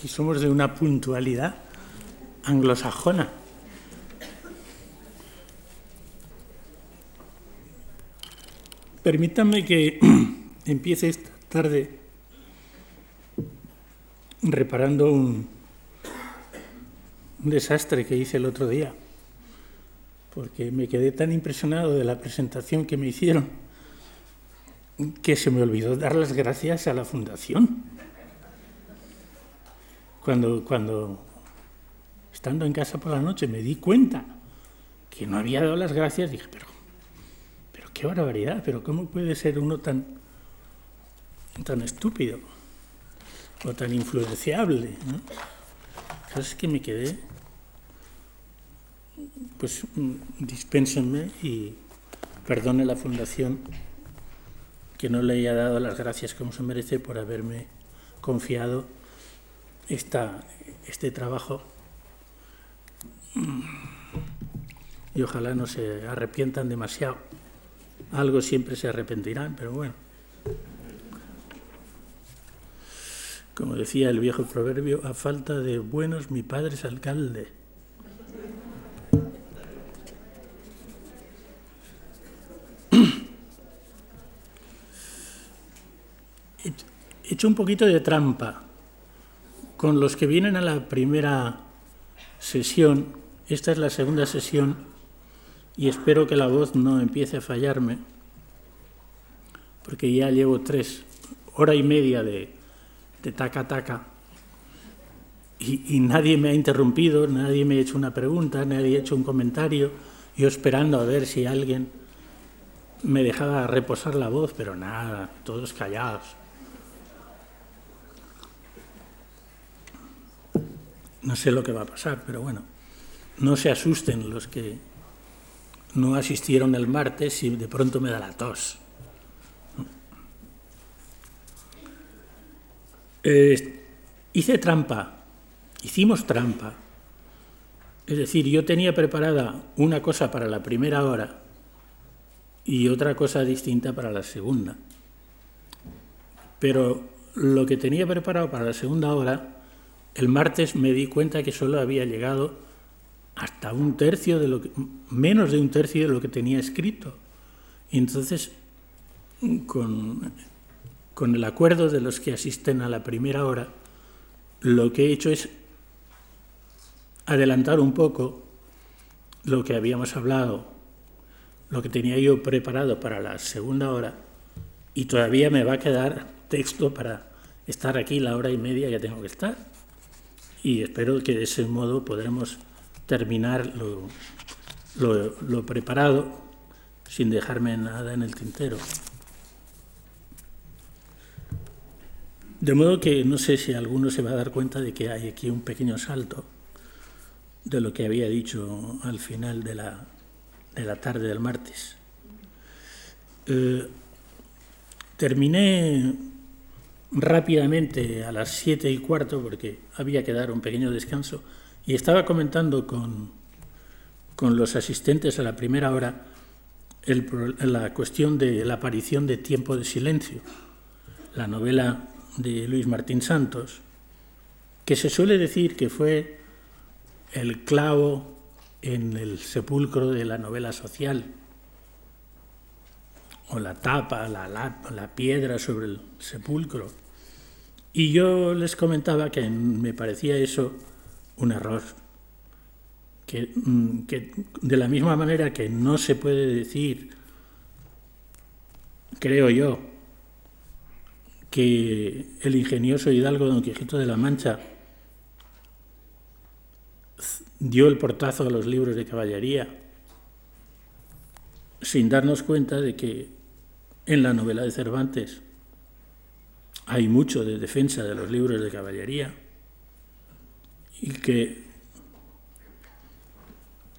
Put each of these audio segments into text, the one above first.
que somos de una puntualidad anglosajona. Permítanme que empiece esta tarde reparando un, un desastre que hice el otro día, porque me quedé tan impresionado de la presentación que me hicieron que se me olvidó dar las gracias a la fundación. Cuando, cuando estando en casa por la noche me di cuenta que no había dado las gracias, dije, pero, pero qué barbaridad, pero ¿cómo puede ser uno tan, tan estúpido o tan influenciable? ¿no? es que me quedé, pues dispénsenme y perdone la fundación que no le haya dado las gracias como se merece por haberme confiado esta, este trabajo. Y ojalá no se arrepientan demasiado. Algo siempre se arrepentirán, pero bueno. Como decía el viejo proverbio, a falta de buenos mi padre es alcalde. He hecho un poquito de trampa con los que vienen a la primera sesión. Esta es la segunda sesión y espero que la voz no empiece a fallarme, porque ya llevo tres hora y media de, de taca taca y, y, nadie me ha interrumpido, nadie me ha hecho una pregunta, nadie ha hecho un comentario, yo esperando a ver si alguien me dejaba reposar la voz, pero nada, todos callados. No sé lo que va a pasar, pero bueno, no se asusten los que no asistieron el martes y de pronto me da la tos. Hice trampa, hicimos trampa. Es decir, yo tenía preparada una cosa para la primera hora y otra cosa distinta para la segunda. Pero lo que tenía preparado para la segunda hora el martes me di cuenta que solo había llegado hasta un tercio de lo que, menos de un tercio de lo que tenía escrito. Y entonces, con, con el acuerdo de los que asisten a la primera hora, lo que he hecho es adelantar un poco lo que habíamos hablado, lo que tenía yo preparado para la segunda hora, y todavía me va a quedar texto para estar aquí la hora y media que tengo que estar y espero que de ese modo podremos terminar lo, preparado sin dejarme nada en el tintero. De modo que no sé si alguno se va a dar cuenta de que hay aquí un pequeño salto de lo que había dicho al final de la, de la tarde del martes. Eh, terminé rápidamente a las siete y cuarto, porque había que dar un pequeño descanso, y estaba comentando con, con los asistentes a la primera hora la cuestión de la aparición de Tiempo de Silencio, la novela de Luis Martín Santos, que se suele decir que fue el clavo en el sepulcro de la novela social, o la tapa, la, la, piedra sobre el sepulcro. Y yo les comentaba que me parecía eso un error. Que, mm, que, de la misma manera que no se puede decir, creo yo, que el ingenioso hidalgo Don Quijote de la Mancha dio el portazo a los libros de caballería sin darnos cuenta de que en la novela de Cervantes hay mucho de defensa de los libros de caballería y que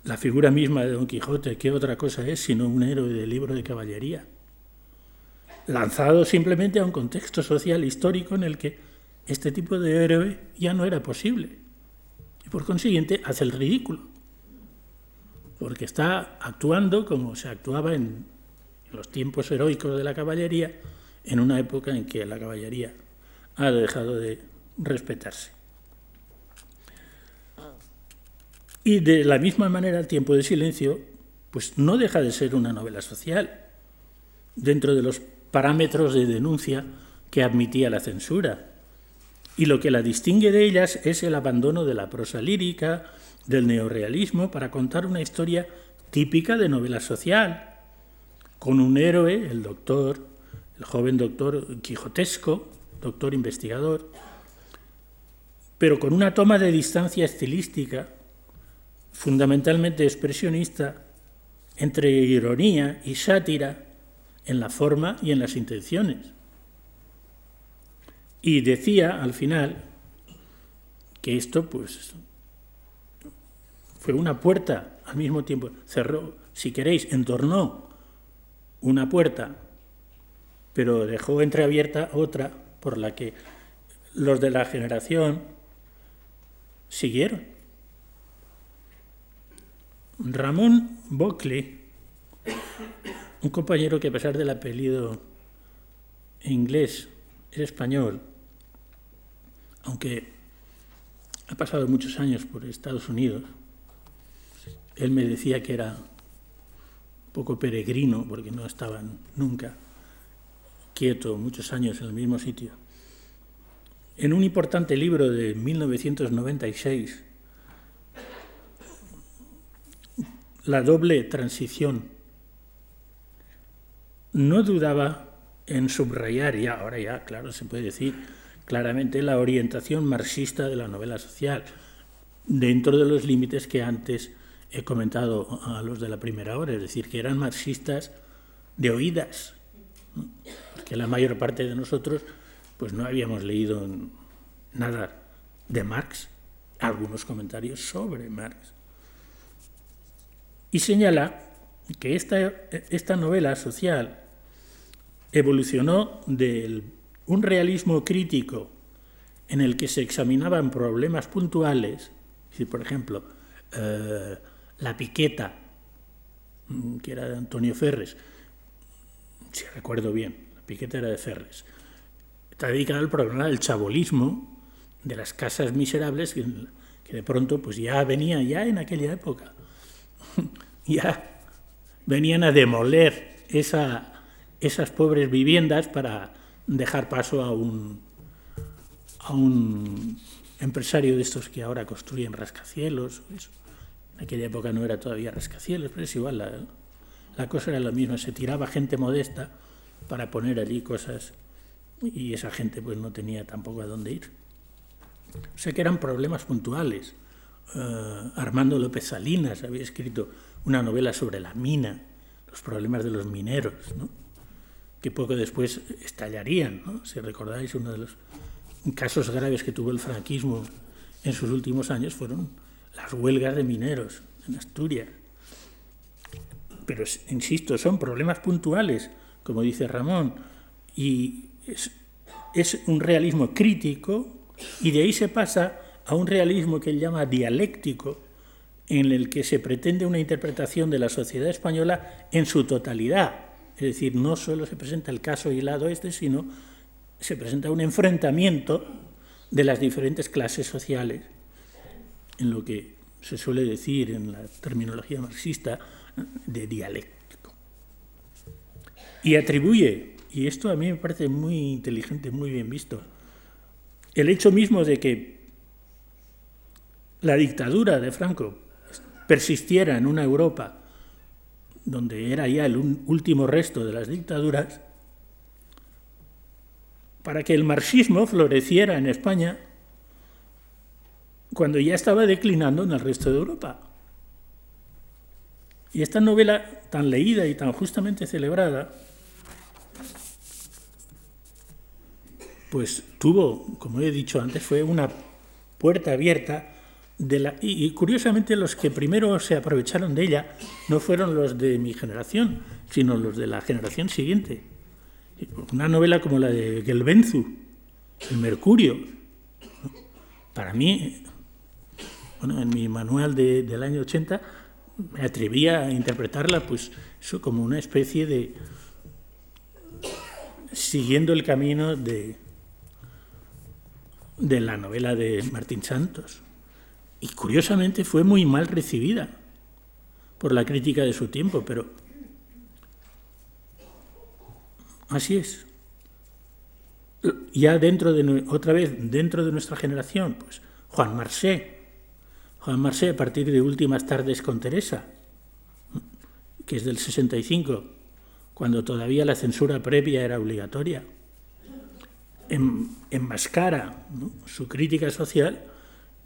la figura misma de Don Quijote, ¿qué otra cosa es sino un héroe de libro de caballería? Lanzado simplemente a un contexto social histórico en el que este tipo de héroe ya no era posible. Y por consiguiente hace el ridículo. Porque está actuando como se actuaba en los tiempos heroicos de la caballería, en una época en que la caballería ha dejado de respetarse. Y de la misma manera, El tiempo de silencio, pues no deja de ser una novela social, dentro de los parámetros de denuncia que admitía la censura. Y lo que la distingue de ellas es el abandono de la prosa lírica, del neorealismo, para contar una historia típica de novela social, con un héroe, el doctor, el joven doctor quijotesco, doctor investigador, pero con una toma de distancia estilística, fundamentalmente expresionista, entre ironía y sátira en la forma y en las intenciones. Y decía al final que esto pues fue una puerta al mismo tiempo, cerró, si queréis, entornó una puerta, pero dejó entreabierta otra por la que los de la generación siguieron. Ramón Bockley, un compañero que a pesar del apellido inglés es español, aunque ha pasado muchos años por Estados Unidos, él me decía que era poco peregrino porque no estaban nunca quieto muchos años en el mismo sitio. En un importante libro de 1996, La doble transición, no dudaba en subrayar, y ahora ya, claro, se puede decir claramente, la orientación marxista de la novela social, dentro de los límites que antes he comentado a los de la primera hora, es decir, que eran marxistas de oídas, que la mayor parte de nosotros pues no habíamos leído nada de Marx, algunos comentarios sobre Marx. Y señala que esta, esta novela social evolucionó de un realismo crítico en el que se examinaban problemas puntuales, si por ejemplo, eh, la piqueta, mm, que era de Antonio Ferres, si recuerdo bien, la piqueta era de Ferres, está dedicada al problema del chabolismo, de las casas miserables que, de pronto pues ya venía ya en aquella época, ya venían a demoler esa, esas pobres viviendas para dejar paso a un, a un empresario de estos que ahora construyen rascacielos. Eso. Aquella época no era todavía rascacielos, pero es igual, la, cosa era la misma, se tiraba gente modesta para poner allí cosas y esa gente pues no tenía tampoco a dónde ir. O sea que eran problemas puntuales. Uh, Armando López Salinas había escrito una novela sobre la mina, los problemas de los mineros, ¿no? que poco después estallarían. ¿no? Si recordáis, uno de los casos graves que tuvo el franquismo en sus últimos años fueron las huelgas de mineros en Asturias. Pero, insisto, son problemas puntuales, como dice Ramón, y es, es un realismo crítico, y de ahí se pasa a un realismo que él llama dialéctico, en el que se pretende una interpretación de la sociedad española en su totalidad. Es decir, no solo se presenta el caso y lado este, sino se presenta un enfrentamiento de las diferentes clases sociales en lo que se suele decir en la terminología marxista de dialéctico. Y atribuye, y esto a mí me parece muy inteligente, muy bien visto, el hecho mismo de que la dictadura de Franco persistiera en una Europa donde era ya el último resto de las dictaduras, para que el marxismo floreciera en España cuando ya estaba declinando en el resto de Europa. Y esta novela tan leída y tan justamente celebrada, pues tuvo, como he dicho antes, fue una puerta abierta de la, y, curiosamente los que primero se aprovecharon de ella no fueron los de mi generación, sino los de la generación siguiente. Una novela como la de Gelbenzu, El Mercurio, para mí bueno, en mi manual del año 80 me atrevía a interpretarla pues eso como una especie de siguiendo el camino de, de la novela de Martín Santos. y curiosamente fue muy mal recibida por la crítica de su tiempo, pero así es. Ya dentro de, otra vez, dentro de nuestra generación, pues Juan Marsé, Juan Marsé a partir de Últimas tardes con Teresa, que es del 65, cuando todavía la censura previa era obligatoria, enmascara su crítica social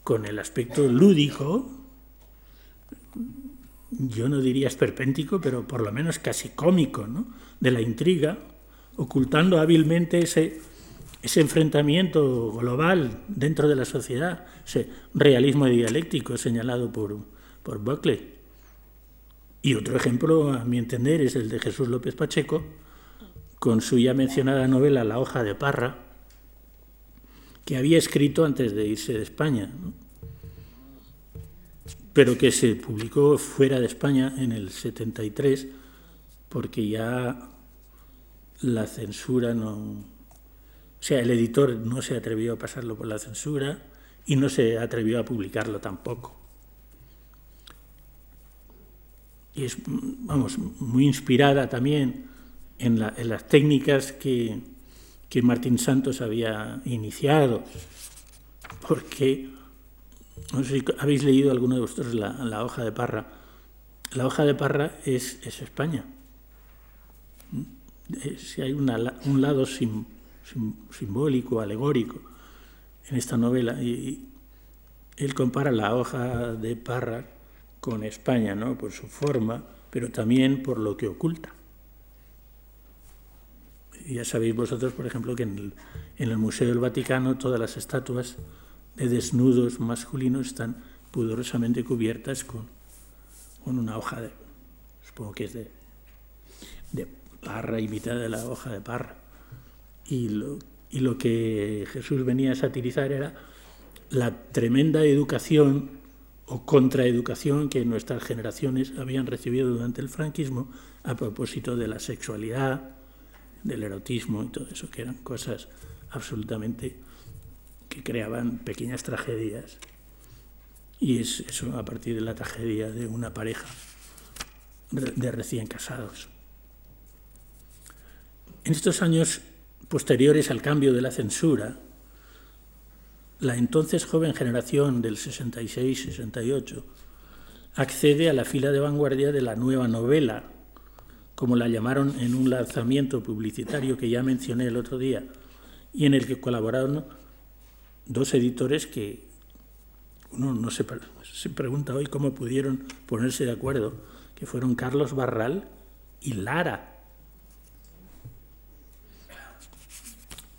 con el aspecto lúdico, yo no diría esperpéntico, pero por lo menos casi cómico, ¿no? de la intriga, ocultando hábilmente ese, ese enfrentamiento global dentro de la sociedad, ese realismo dialéctico señalado por, por Buckley. Y otro ejemplo, a mi entender, es el de Jesús López Pacheco, con su ya mencionada novela La hoja de parra, que había escrito antes de irse de España, pero que se publicó fuera de España en el 73 porque ya la censura no... O sea, el editor no se atrevió a pasarlo por la censura y no se atrevió a publicarlo tampoco. Y es, vamos, muy inspirada también en, las técnicas que, que Martín Santos había iniciado, porque, no sé si habéis leído alguno de vosotros la, hoja de Parra. La hoja de Parra es, España. Si hay un lado simbólico, alegórico en esta novela, y, él compara la hoja de Parra con España, ¿no? por su forma, pero también por lo que oculta ya sabéis vosotros, por ejemplo, que en el, Museo del Vaticano todas las estatuas de desnudos masculinos están pudorosamente cubiertas con, una hoja de, supongo que es de, de parra, imitada de la hoja de parra. Y lo, y lo que Jesús venía a satirizar era la tremenda educación o contraeducación que nuestras generaciones habían recibido durante el franquismo a propósito de la sexualidad, del erotismo y todo eso, que eran cosas absolutamente que creaban pequeñas tragedias. Y es eso a partir de la tragedia de una pareja de recién casados. En estos años posteriores al cambio de la censura, la entonces joven generación del 66-68 accede a la fila de vanguardia de la nueva novela como la llamaron en un lanzamiento publicitario que ya mencioné el otro día, y en el que colaboraron dos editores que uno no se, se pregunta hoy cómo pudieron ponerse de acuerdo, que fueron Carlos Barral y Lara.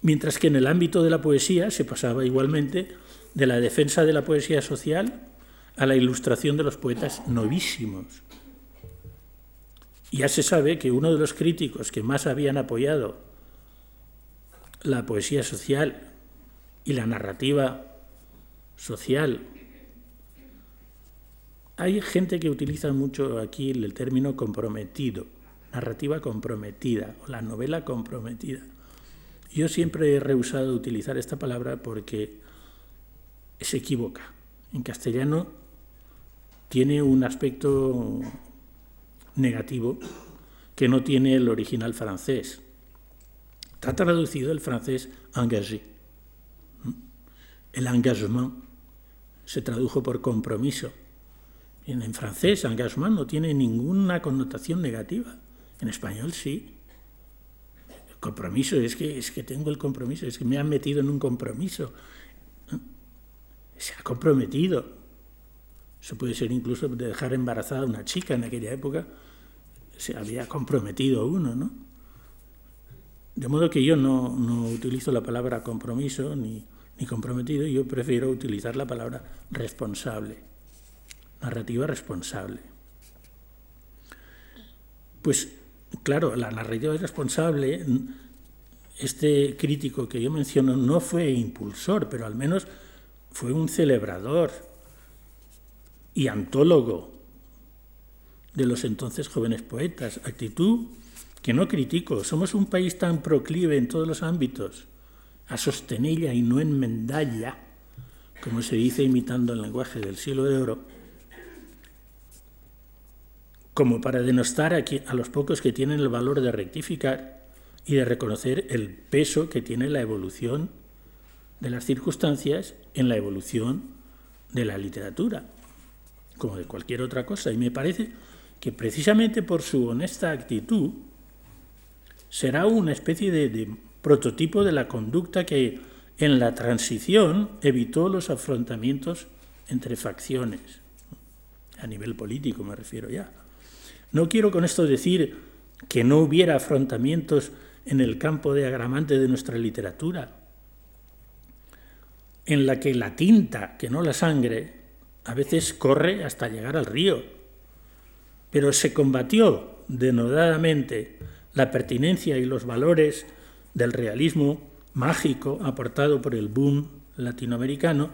Mientras que en el ámbito de la poesía se pasaba igualmente de la defensa de la poesía social a la ilustración de los poetas novísimos ya se sabe que uno de los críticos que más habían apoyado la poesía social y la narrativa social, hay gente que utiliza mucho aquí el término comprometido, narrativa comprometida o la novela comprometida. Yo siempre he rehusado utilizar esta palabra porque se equivoca. En castellano tiene un aspecto negativo que no tiene el original francés. Está traducido el francés engagé. El engagement se tradujo por compromiso. En, francés, engagement no tiene ninguna connotación negativa. En español sí. Compromiso es que, es que tengo el compromiso, es que me han metido en un compromiso. Se ha comprometido. Eso puede ser incluso de dejar embarazada a una chica en aquella época se había comprometido uno, ¿no? De modo que yo no, utilizo la palabra compromiso ni, ni comprometido, yo prefiero utilizar la palabra responsable, narrativa responsable. Pues claro, la narrativa responsable, este crítico que yo menciono no fue impulsor, pero al menos fue un celebrador y antólogo de los entonces jóvenes poetas, actitud que no critico. Somos un país tan proclive en todos los ámbitos a sostenella y no enmendalla, como se dice imitando el lenguaje del siglo de oro, como para denostar a, los pocos que tienen el valor de rectificar y de reconocer el peso que tiene la evolución de las circunstancias en la evolución de la literatura, como de cualquier otra cosa. Y me parece que precisamente por su honesta actitud será una especie de, prototipo de la conducta que en la transición evitó los afrontamientos entre facciones, a nivel político me refiero ya. No quiero con esto decir que no hubiera afrontamientos en el campo de agramante de nuestra literatura, en la que la tinta, que no la sangre, a veces corre hasta llegar al río. Pero se combatió denodadamente la pertinencia y los valores del realismo mágico aportado por el boom latinoamericano,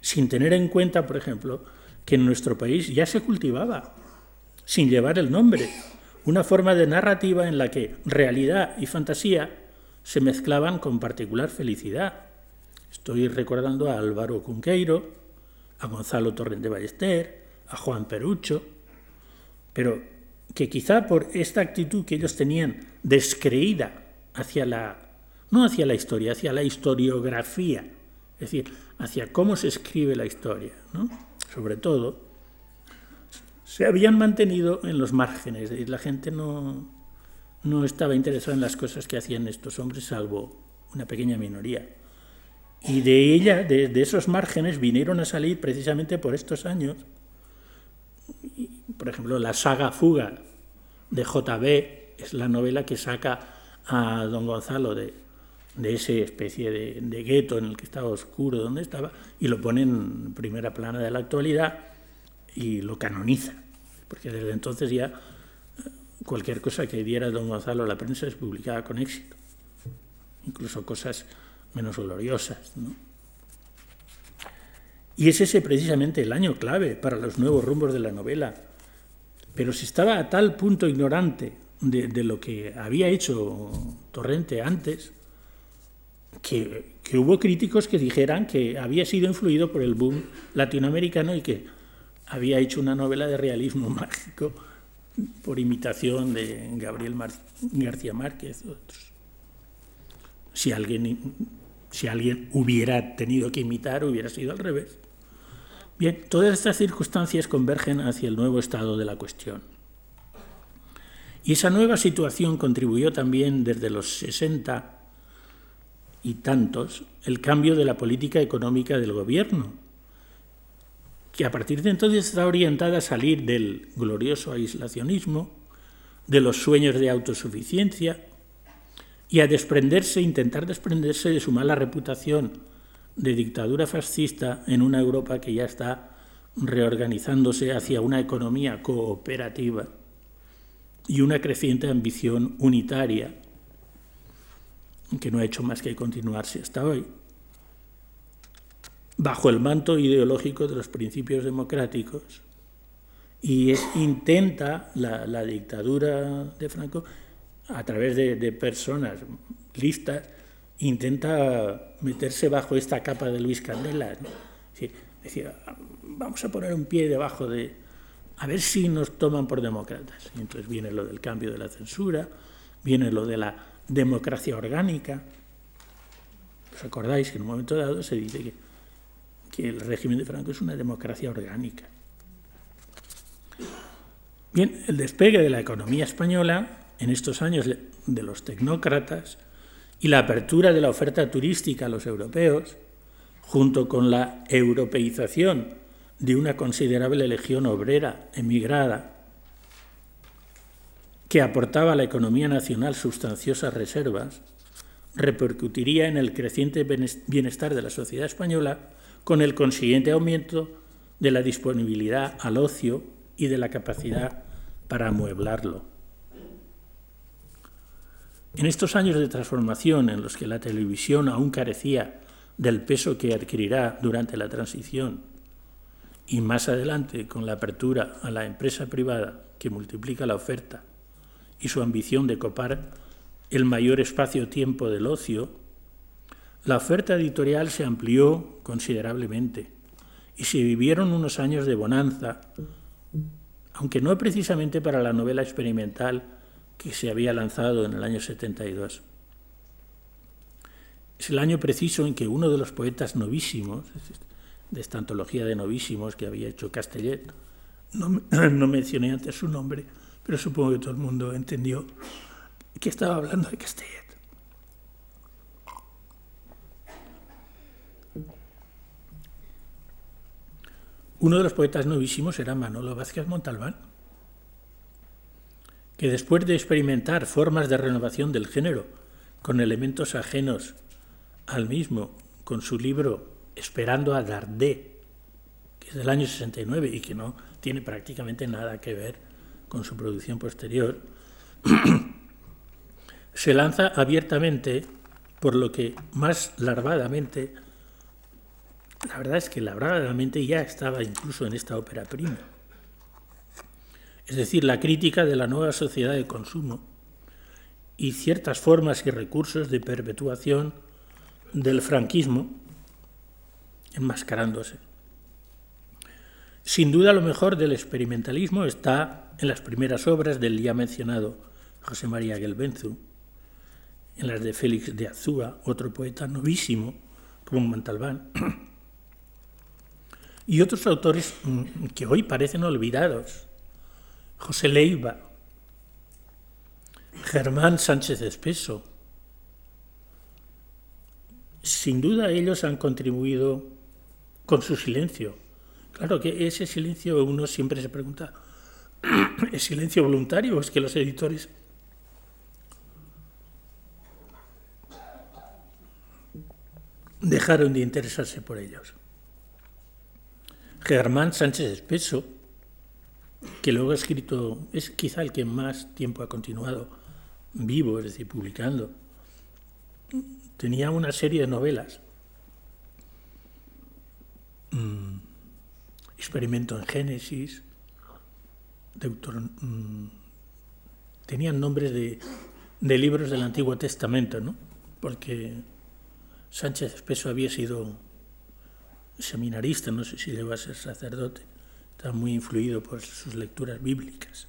sin tener en cuenta, por ejemplo, que en nuestro país ya se cultivaba, sin llevar el nombre, una forma de narrativa en la que realidad y fantasía se mezclaban con particular felicidad. Estoy recordando a Álvaro Cunqueiro, a Gonzalo Torrente Ballester, a Juan Perucho, pero que quizá por esta actitud que ellos tenían descreída hacia la, no hacia la historia, hacia la historiografía, es decir, hacia cómo se escribe la historia, ¿no? sobre todo, se habían mantenido en los márgenes, y la gente no, no estaba interesada en las cosas que hacían estos hombres, salvo una pequeña minoría. Y de ella, de, esos márgenes, vinieron a salir precisamente por estos años, por ejemplo, la saga Fuga de JB es la novela que saca a don Gonzalo de, de esa especie de, de gueto en el que estaba oscuro, donde estaba, y lo pone en primera plana de la actualidad y lo canoniza, porque desde entonces ya eh, cualquier cosa que diera don Gonzalo a la prensa es publicada con éxito, incluso cosas menos gloriosas. Y es ese precisamente el año clave para los nuevos rumbos de la novela. Pero se estaba a tal punto ignorante de, de lo que había hecho Torrente antes, que, que, hubo críticos que dijeran que había sido influido por el boom latinoamericano y que había hecho una novela de realismo mágico por imitación de Gabriel García Márquez. Otros. Si alguien, si alguien hubiera tenido que imitar, hubiera sido al revés. Bien, todas estas circunstancias convergen hacia el nuevo estado de la cuestión. Y esa nueva situación contribuyó también desde los 60 y tantos el cambio de la política económica del gobierno, que a partir de entonces está orientada a salir del glorioso aislacionismo, de los sueños de autosuficiencia y a desprenderse, intentar desprenderse de su mala reputación de dictadura fascista en una Europa que ya está reorganizándose hacia una economía cooperativa y una creciente ambición unitaria que no ha hecho más que continuarse hasta hoy bajo el manto ideológico de los principios democráticos y intenta la, dictadura de Franco a través de, personas listas intenta meterse bajo esta capa de Luis Candela decir, vamos a poner un pie debajo de a ver si nos toman por demócratas. Y entonces viene lo del cambio de la censura viene lo de la democracia orgánica. Os acordáis que en un momento dado se dice que el régimen de Franco es una democracia orgánica. Bien, el despegue de la economía española en estos años de los tecnócratas y la apertura de la oferta turística a los europeos, junto con la europeización de una considerable legión obrera emigrada que aportaba a la economía nacional sustanciosas reservas, repercutiría en el creciente bienestar de la sociedad española con el consiguiente aumento de la disponibilidad al ocio y de la capacidad para amueblarlo. En estos años de transformación en los que la televisión aún carecía del peso que adquirirá durante la transición y más adelante con la apertura a la empresa privada que multiplica la oferta y su ambición de copar el mayor espacio-tiempo del ocio, la oferta editorial se amplió considerablemente y se vivieron unos años de bonanza, aunque no precisamente para la novela experimental que se había lanzado en el año 72. Es el año preciso en que uno de los poetas novísimos, de esta antología de novísimos que había hecho Castellet, no, mencioné antes su nombre, pero supongo que todo el mundo entendió que estaba hablando de Castellet. Uno de los poetas novísimos era Manolo Vázquez Montalbán, que después de experimentar formas de renovación del género con elementos ajenos al mismo, con su libro Esperando a Dardé, que es del año 69 y que no tiene prácticamente nada que ver con su producción posterior, se lanza abiertamente, por lo que más larvadamente la verdad es que la mente ya estaba incluso en esta ópera prima. Es decir, la crítica de la nueva sociedad de consumo y ciertas formas y recursos de perpetuación del franquismo enmascarándose. Sin duda lo mejor del experimentalismo está en las primeras obras del ya mencionado José María Gelbenzu, en las de Félix de Azúa, otro poeta novísimo como Montalbán, y otros autores mm, que hoy parecen olvidados. José Leiva, Germán Sánchez Espeso. Sin duda ellos han contribuido con su silencio. Claro que ese silencio uno siempre se pregunta, ¿es silencio voluntario o es que los editores dejaron de interesarse por ellos? Germán Sánchez Espeso, que luego ha escrito, es quizá el que más tiempo ha continuado vivo, es decir, publicando, tenía una serie de novelas. Mm, experimento en Génesis, mm, tenían nombres de, de, libros del Antiguo Testamento, ¿no? porque Sánchez Espeso había sido seminarista, no sé si llegó a ser sacerdote, está muy influido por sus lecturas bíblicas.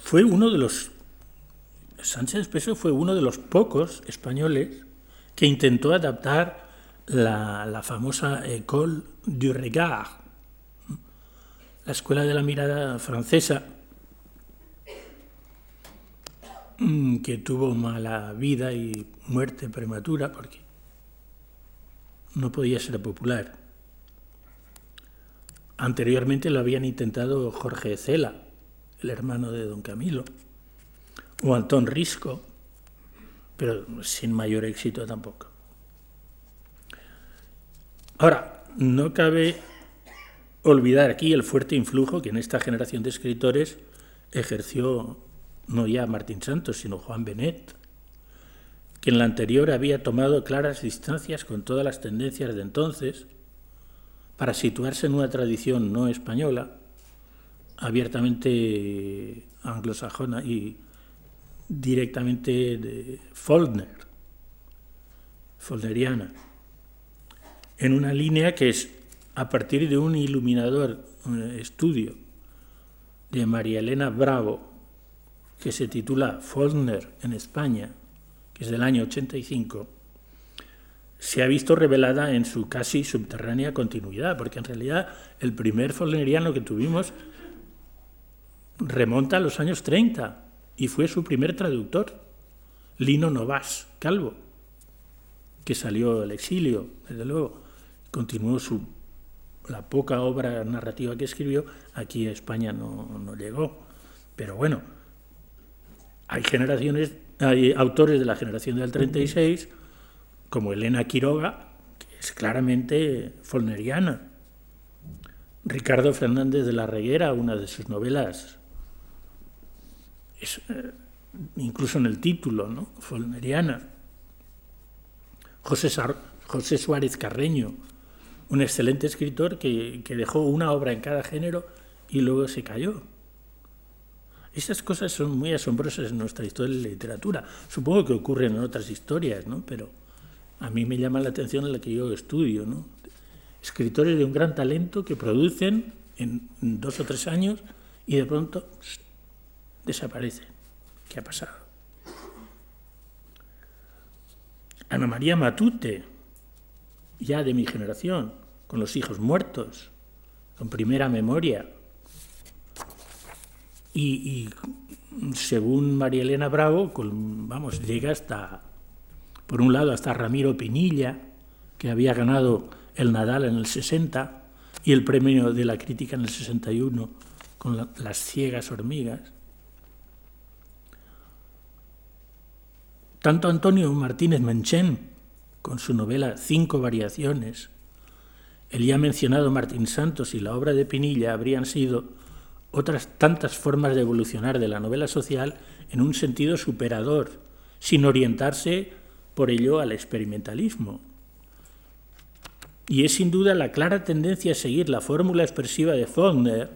Fue uno de los, Sánchez Peso fue uno de los pocos españoles que intentó adaptar la, la famosa École du Regard, la escuela de la mirada francesa, que tuvo mala vida y muerte prematura porque no podía ser popular. Anteriormente lo habían intentado Jorge Cela, el hermano de don Camilo, o Antón Risco, pero sin mayor éxito tampoco. Ahora, no cabe olvidar aquí el fuerte influjo que en esta generación de escritores ejerció no ya Martín Santos, sino Juan Benet, que en la anterior había tomado claras distancias con todas las tendencias de entonces para situarse en una tradición no española, abiertamente anglosajona y directamente de Foldner, foldneriana, en una línea que es a partir de un iluminador estudio de María Elena Bravo, que se titula Foldner en España, que es del año 85, se ha visto revelada en su casi subterránea continuidad, porque en realidad el primer Foldneriano que tuvimos remonta a los años 30 y fue su primer traductor, Lino Novas, calvo, que salió del exilio, desde luego, continuó su, la poca obra narrativa que escribió, aquí a España no, no llegó. Pero bueno, hay generaciones, hay autores de la generación del 36, como Elena Quiroga, que es claramente folneriana. Ricardo Fernández de la Reguera, una de sus novelas, es, eh, incluso en el título, ¿no? Folneriana. José, José Suárez Carreño, un excelente escritor que dejó una obra en cada género y luego se cayó Esas cosas son muy asombrosas en nuestra historia de la literatura. Supongo que ocurren en otras historias, ¿no? Pero a mí me llama la atención en la que yo estudio. Escritores de un gran talento que producen en dos o tres años y de pronto desaparecen. ¿Qué ha pasado? Ana María Matute, ya de mi generación, con los hijos muertos, con primera memoria. Y, según María Elena Bravo, vamos, llega hasta, por un lado, hasta Ramiro Pinilla, que había ganado el Nadal en el 60 y el premio de la crítica en el 61 con las ciegas hormigas. Tanto Antonio Martínez Menchen, con su novela Cinco Variaciones, el ya mencionado Martín Santos y la obra de Pinilla habrían sido otras tantas formas de evolucionar de la novela social en un sentido superador, sin orientarse por ello al experimentalismo. Y es sin duda la clara tendencia a seguir la fórmula expresiva de Faulkner,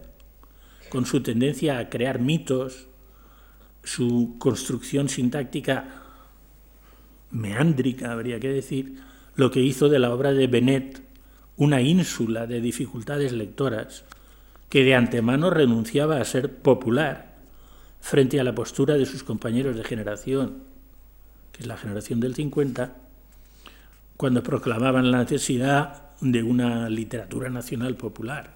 con su tendencia a crear mitos, su construcción sintáctica meándrica, habría que decir, lo que hizo de la obra de Benet una ínsula de dificultades lectoras que de antemano renunciaba a ser popular frente a la postura de sus compañeros de generación, que es la generación del 50, cuando proclamaban la necesidad de una literatura nacional popular,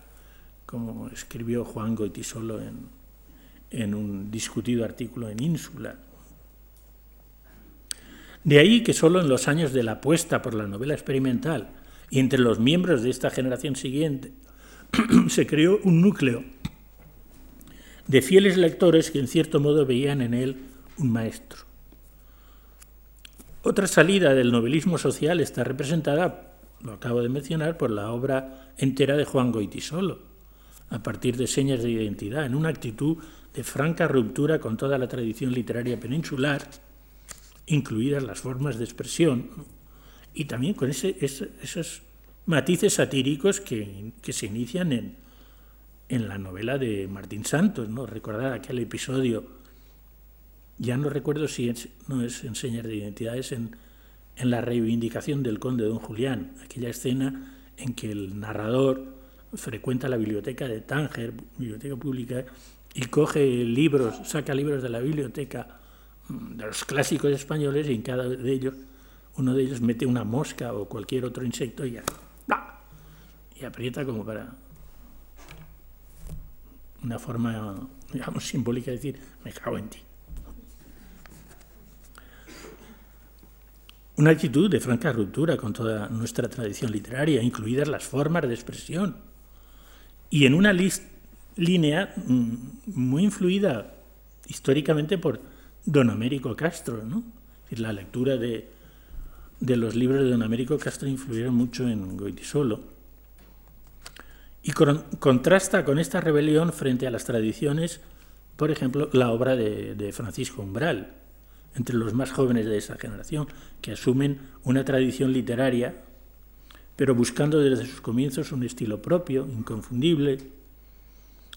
como escribió Juan Goitisolo en, en un discutido artículo en Ínsula. De ahí que solo en los años de la apuesta por la novela experimental y entre los miembros de esta generación siguiente se creó un núcleo de fieles lectores que en cierto modo veían en él un maestro. Otra salida del novelismo social está representada, lo acabo de mencionar, por la obra entera de Juan Goitisolo, a partir de señas de identidad, en una actitud de franca ruptura con toda la tradición literaria peninsular, incluidas las formas de expresión, y también con ese, esos matices satíricos que, se inician en, en, la novela de Martín Santos, ¿no? Recordar aquel episodio, ya no recuerdo si no es en señas de identidad, es en, en la reivindicación del conde don Julián, aquella escena en que el narrador frecuenta la biblioteca de Tánger, biblioteca pública, y coge libros, saca libros de la biblioteca mm, de los clásicos españoles y en cada de ellos, uno de ellos mete una mosca o cualquier otro insecto y ya, y aprieta como para una forma, digamos, simbólica de decir, me cago en ti. Una actitud de franca ruptura con toda nuestra tradición literaria, incluidas las formas de expresión, y en una línea mm, muy influida históricamente por don Américo Castro. ¿no? La lectura de, de los libros de don Américo Castro influyeron mucho en Goitisolo. Y contrasta con esta rebelión frente a las tradiciones, por ejemplo, la obra de, de Francisco Umbral, entre los más jóvenes de esa generación, que asumen una tradición literaria pero buscando desde sus comienzos un estilo propio, inconfundible,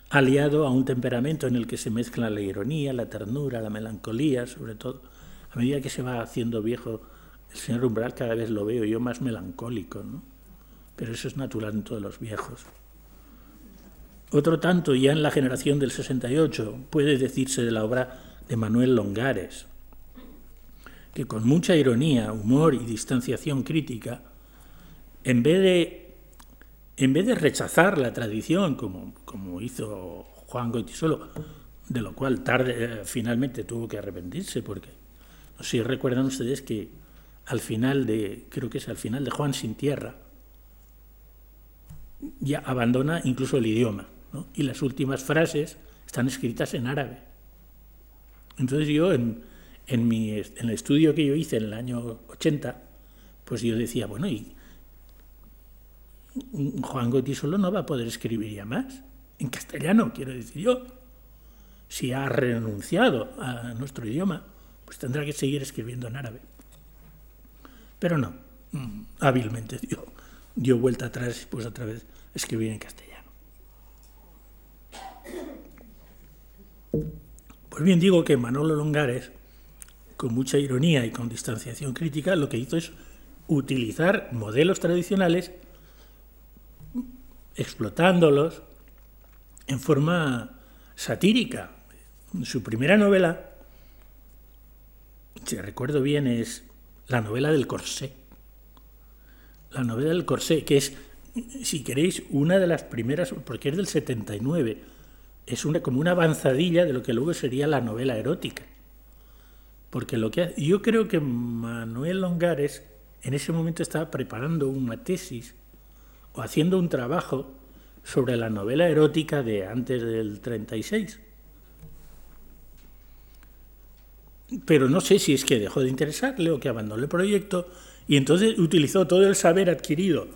aliado a un temperamento en el que se mezcla la ironía, la ternura, la melancolía, sobre todo. A medida que se va haciendo viejo, el señor Umbral cada vez lo veo yo más melancólico, ¿no? Pero eso es natural en todos los viejos. Otro tanto, ya en la generación del 68, puede decirse de la obra de Manuel Longares, que con mucha ironía, humor y distanciación crítica, en vez de, en vez de rechazar la tradición, como, como hizo Juan Goitisolo, de lo cual tarde eh, finalmente tuvo que arrepentirse, porque si recuerdan ustedes que al final de, creo que es al final de Juan sin tierra, ya abandona incluso el idioma, y las últimas frases están escritas en árabe. Entonces yo, en, en, mi, en el estudio que yo hice en el año 80, pues yo decía, bueno, ¿y Juan solo no va a poder escribir ya más, en castellano, quiero decir yo. Si ha renunciado a nuestro idioma, pues tendrá que seguir escribiendo en árabe. Pero no, mm, hábilmente dio, dio vuelta atrás y pues otra vez escribir en castellano. Pues bien, digo que Manolo Longares, con mucha ironía y con distanciación crítica, lo que hizo es utilizar modelos tradicionales, explotándolos en forma satírica. Su primera novela, si recuerdo bien, es la novela del corsé. La novela del corsé, que es, si queréis, una de las primeras, porque es del 79, es una, como una avanzadilla de lo que luego sería la novela erótica. Porque lo que yo creo que Manuel Longares en ese momento estaba preparando una tesis o haciendo un trabajo sobre la novela erótica de antes del 36. Pero no sé si es que dejó de interesarle o que abandonó el proyecto y entonces utilizó todo el saber adquirido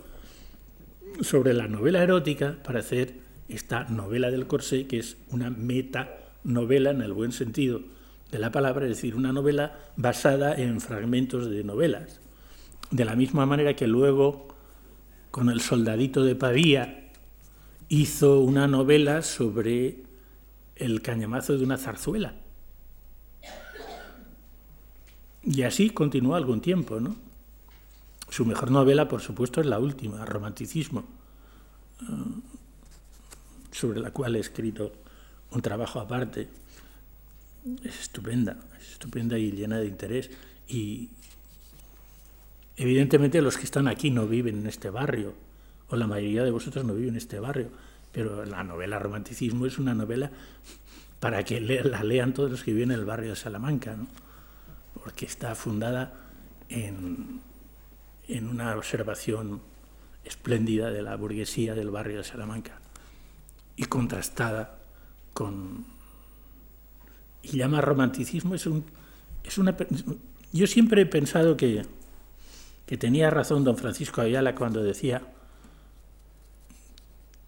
sobre la novela erótica para hacer esta novela del corsé, que es una meta-novela en el buen sentido de la palabra, es decir, una novela basada en fragmentos de novelas. De la misma manera que luego, con El soldadito de Pavía, hizo una novela sobre el cañamazo de una zarzuela. Y así continuó algún tiempo, ¿no? Su mejor novela, por supuesto, es la última, Romanticismo sobre la cual he escrito un trabajo aparte. Es estupenda, es estupenda y llena de interés. Y evidentemente los que están aquí no viven en este barrio, o la mayoría de vosotros no viven en este barrio, pero la novela Romanticismo es una novela para que la lean todos los que viven en el barrio de Salamanca, ¿no? porque está fundada en, en una observación espléndida de la burguesía del barrio de Salamanca y contrastada con... Y llama romanticismo, es, un, es una... Yo siempre he pensado que, que tenía razón don Francisco Ayala cuando decía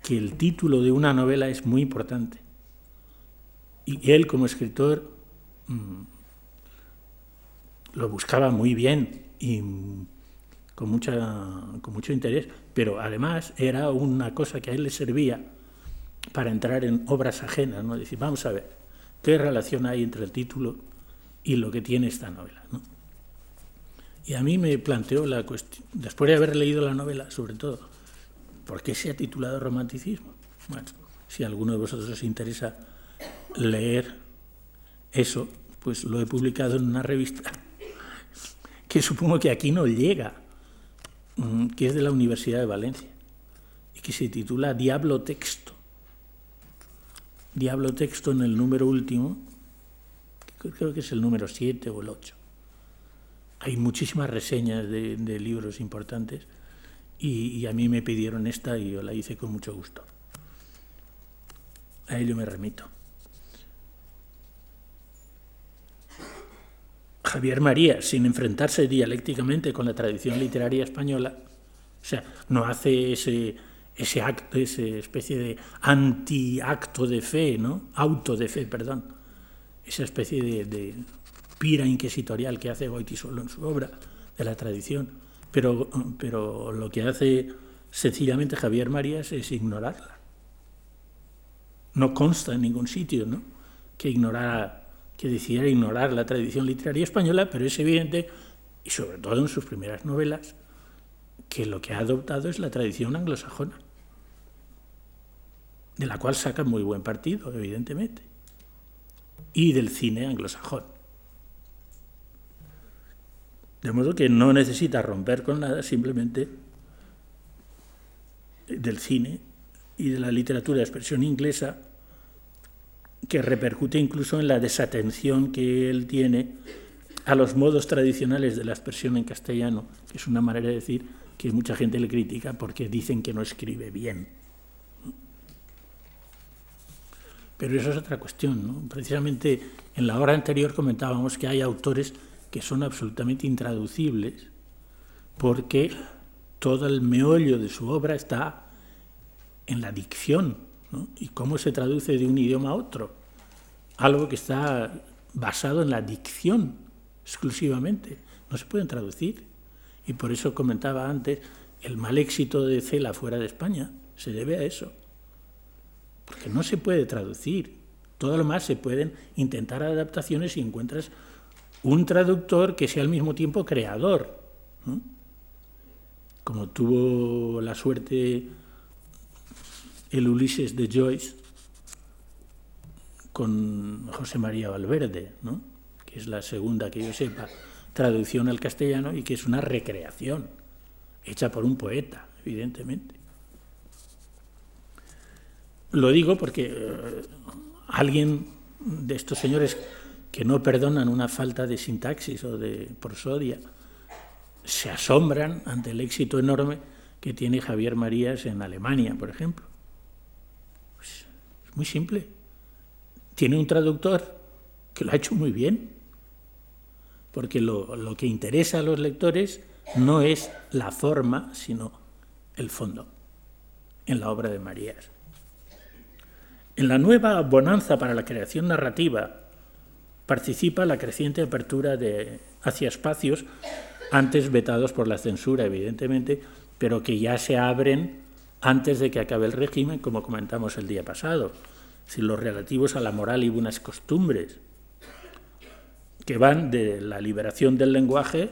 que el título de una novela es muy importante. Y él como escritor mm, lo buscaba muy bien y con, mucha, con mucho interés, pero además era una cosa que a él le servía para entrar en obras ajenas, ¿no? Decir, vamos a ver, ¿qué relación hay entre el título y lo que tiene esta novela? Y a mí me planteó la cuestión, después de haber leído la novela, sobre todo, ¿por qué se ha titulado Romanticismo? Bueno, si alguno de vosotros os interesa leer eso, pues lo he publicado en una revista que supongo que aquí no llega, mm, que es de la Universidad de Valencia, y que se titula Diablo Texto. Diablo Texto en el número último, creo que es el número 7 o el 8. Hay muchísimas reseñas de, libros importantes y, a mí me pidieron esta y yo la hice con mucho gusto. A ello me remito. Javier María, sin enfrentarse dialécticamente con la tradición literaria española, o sea, no hace ese ese acto, esa especie de anti-acto de fe, ¿no? Auto de fe, perdón. Esa especie de, pira inquisitorial que hace solo en su obra de la tradición. Pero, pero lo que hace sencillamente Javier Marías es ignorarla. No consta en ningún sitio, ¿no? Que ignorara, que decidiera ignorar la tradición literaria española, pero es evidente, y sobre todo en sus primeras novelas, que lo que ha adoptado es la tradición anglosajona de la cual saca muy buen partido, evidentemente, y del cine anglosajón. De modo que no necesita romper con nada, simplemente del cine y de la literatura de expresión inglesa, que repercute incluso en la desatención que él tiene a los modos tradicionales de la expresión en castellano, que es una manera de decir que mucha gente le critica porque dicen que no escribe bien. Pero eso es otra cuestión. ¿no? Precisamente en la hora anterior comentábamos que hay autores que son absolutamente intraducibles porque todo el meollo de su obra está en la dicción ¿no? y cómo se traduce de un idioma a otro. Algo que está basado en la dicción exclusivamente. No se pueden traducir. Y por eso comentaba antes, el mal éxito de Cela fuera de España se debe a eso porque no se puede traducir. Todo lo más se pueden intentar adaptaciones si encuentras un traductor que sea al mismo tiempo creador. Como tuvo la suerte el Ulises de Joyce con José María Valverde, que es la segunda que yo sepa traducción al castellano y que es una recreación hecha por un poeta, evidentemente. Lo digo porque eh, alguien de estos señores que no perdonan una falta de sintaxis o de prosodia, se asombran ante el éxito enorme que tiene Javier Marías en Alemania, por ejemplo. Pues, es muy simple. Tiene un traductor que lo ha hecho muy bien, porque lo, lo que interesa a los lectores no es la forma, sino el fondo en la obra de Marías. En la nueva bonanza para la creación narrativa participa la creciente apertura de, hacia espacios antes vetados por la censura, evidentemente, pero que ya se abren antes de que acabe el régimen, como comentamos el día pasado, si los relativos a la moral y buenas costumbres, que van de la liberación del lenguaje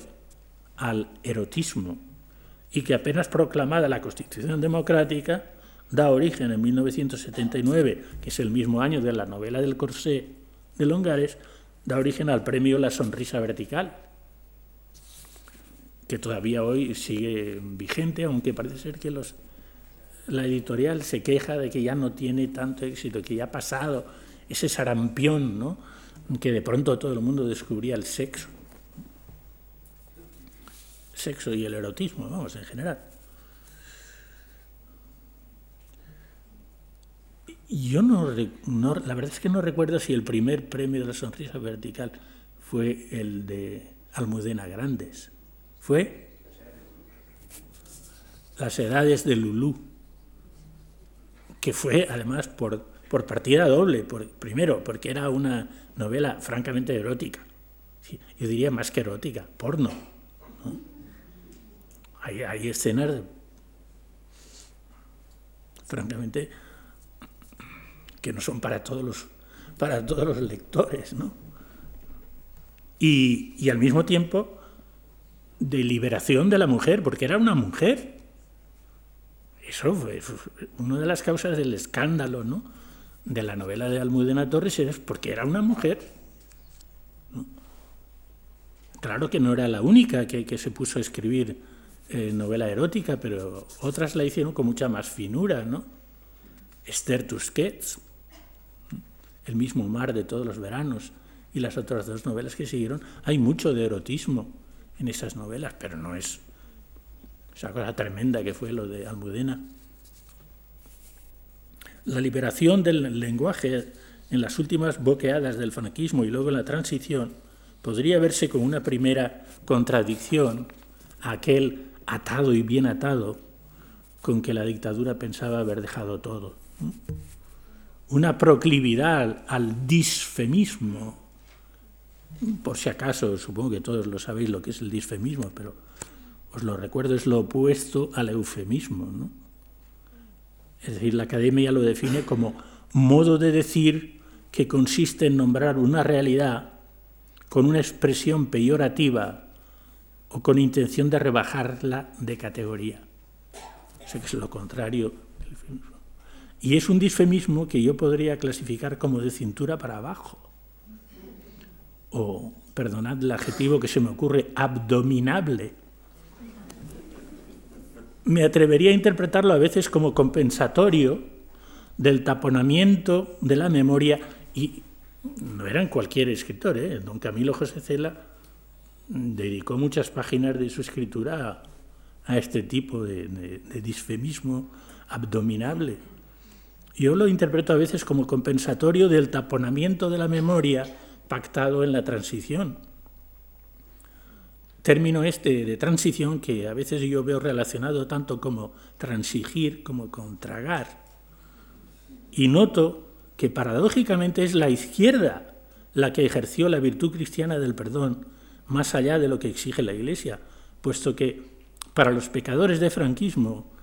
al erotismo, y que apenas proclamada la Constitución Democrática, da origen en 1979, que es el mismo año de la novela del Corsé de Longares, da origen al premio La Sonrisa Vertical, que todavía hoy sigue vigente, aunque parece ser que los, la editorial se queja de que ya no tiene tanto éxito, que ya ha pasado ese sarampión, ¿no? que de pronto todo el mundo descubría el sexo. Sexo y el erotismo, vamos, en general. Yo no, la verdad es que no recuerdo si el primer premio de la sonrisa vertical fue el de Almudena Grandes. Fue Las edades de Lulú, que fue además por, por partida doble. Por, primero, porque era una novela francamente erótica. yo diría más que erótica, porno. Hay, hay escenas francamente que no son para todos los, para todos los lectores, ¿no? Y, al mismo tiempo de liberación de la mujer, porque era una mujer. Eso fue, una de las causas del escándalo ¿no? de la novela de Almudena Torres, es porque era una mujer. Claro que no era la única que, se puso a escribir eh, novela erótica, pero otras la hicieron con mucha más finura, ¿no? Esther Tusquets, el mismo mar de todos los veranos y las otras dos novelas que siguieron, hay mucho de erotismo en esas novelas, pero no es esa cosa tremenda que fue lo de Almudena. La liberación del lenguaje en las últimas boqueadas del franquismo y luego en la transición podría verse como una primera contradicción a aquel atado y bien atado con que la dictadura pensaba haber dejado todo una proclividad al disfemismo, por si acaso, supongo que todos lo sabéis lo que es el disfemismo, pero os lo recuerdo, es lo opuesto al eufemismo. Es decir, la academia lo define como modo de decir que consiste en nombrar una realidad con una expresión peyorativa o con intención de rebajarla de categoría. Eso que es lo contrario del. Y es un disfemismo que yo podría clasificar como de cintura para abajo. O, perdonad el adjetivo que se me ocurre, abdominable. Me atrevería a interpretarlo a veces como compensatorio del taponamiento de la memoria y no eran cualquier escritor, ¿eh? don Camilo José Cela dedicó muchas páginas de su escritura a, este tipo de disfemismo abdominable. Yo lo interpreto a veces como compensatorio del taponamiento de la memoria pactado en la transición. Término este de transición que a veces yo veo relacionado tanto como transigir como con tragar. Y noto que paradójicamente es la izquierda la que ejerció la virtud cristiana del perdón más allá de lo que exige la Iglesia, puesto que para los pecadores de franquismo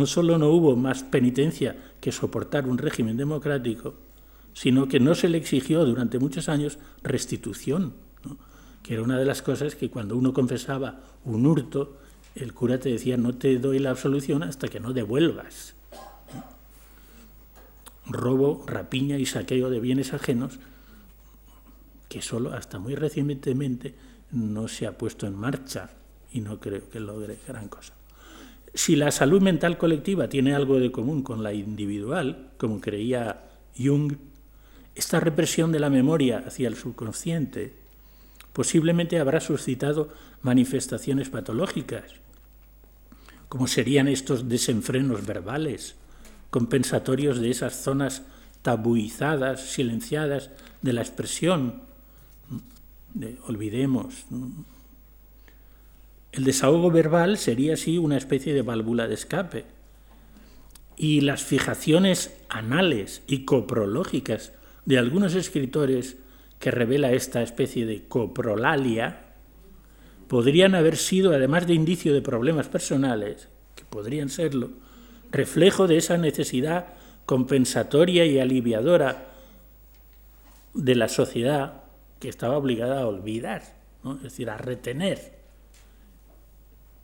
no solo no hubo más penitencia que soportar un régimen democrático, sino que no se le exigió durante muchos años restitución, que era una de las cosas que cuando uno confesaba un hurto, el cura te decía, no te doy la absolución hasta que no devuelvas. Robo, rapiña y saqueo de bienes ajenos, que solo hasta muy recientemente no se ha puesto en marcha y no creo que logre gran cosa. Si la salud mental colectiva tiene algo de común con la individual, como creía Jung, esta represión de la memoria hacia el subconsciente posiblemente habrá suscitado manifestaciones patológicas, como serían estos desenfrenos verbales, compensatorios de esas zonas tabuizadas, silenciadas de la expresión. olvidemos. El desahogo verbal sería así una especie de válvula de escape. Y las fijaciones anales y coprológicas de algunos escritores que revela esta especie de coprolalia podrían haber sido, además de indicio de problemas personales, que podrían serlo, reflejo de esa necesidad compensatoria y aliviadora de la sociedad que estaba obligada a olvidar, es decir, a retener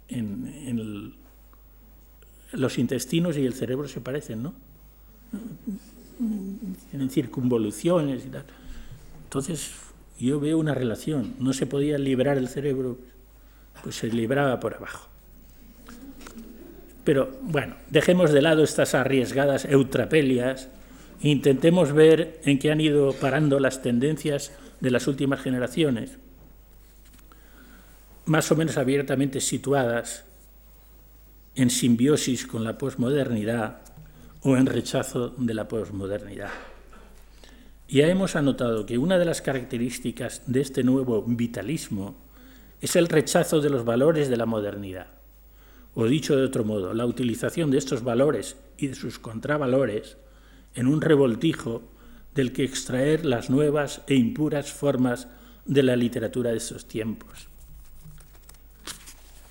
en, los intestinos y el cerebro se parecen, ¿no? Tienen circunvoluciones y tal. Entonces yo veo una relación. No se podía librar el cerebro, pues se libraba por abajo. Pero bueno, dejemos de lado estas arriesgadas eutrapelias intentemos ver en qué han ido parando las tendencias de las últimas generaciones, más o menos abiertamente situadas en simbiosis con la posmodernidad o en rechazo de la posmodernidad. Ya hemos anotado que una de las características de este nuevo vitalismo es el rechazo de los valores de la modernidad. O dicho de otro modo, la utilización de estos valores y de sus contravalores en un revoltijo del que extraer las nuevas e impuras formas de la literatura de estos tiempos.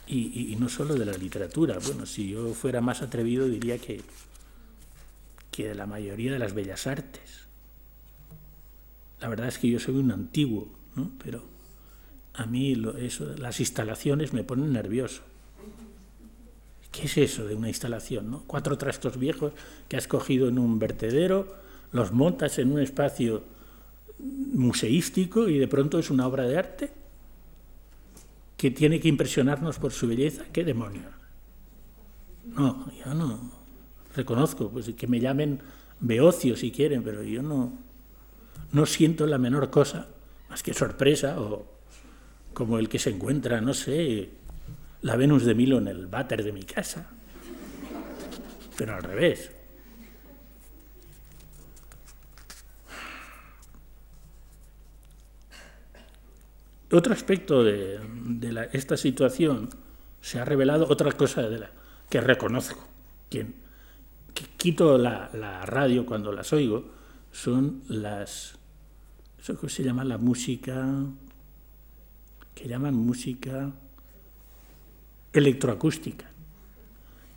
Y, no solo de la literatura, bueno, si yo fuera más atrevido diría que, que de la mayoría de las bellas artes. La verdad es que yo soy un antiguo, ¿no? pero a mí eso, las instalaciones me ponen nervioso. ¿Qué es eso de una instalación? ¿no? Cuatro trastos viejos que has cogido en un vertedero, los montas en un espacio museístico y de pronto es una obra de arte que tiene que impresionarnos por su belleza. ¿Qué demonios? No, yo no. Reconozco pues, que me llamen beocio si quieren, pero yo no, no siento la menor cosa más que sorpresa o como el que se encuentra, no sé, la Venus de Milo en el váter de mi casa. Pero al revés. Otro aspecto de, esta situación se ha revelado, otra cosa de la, que reconozco, que quito la, la, radio cuando las oigo, son las, eso que se llama la música, que llaman música electroacústica,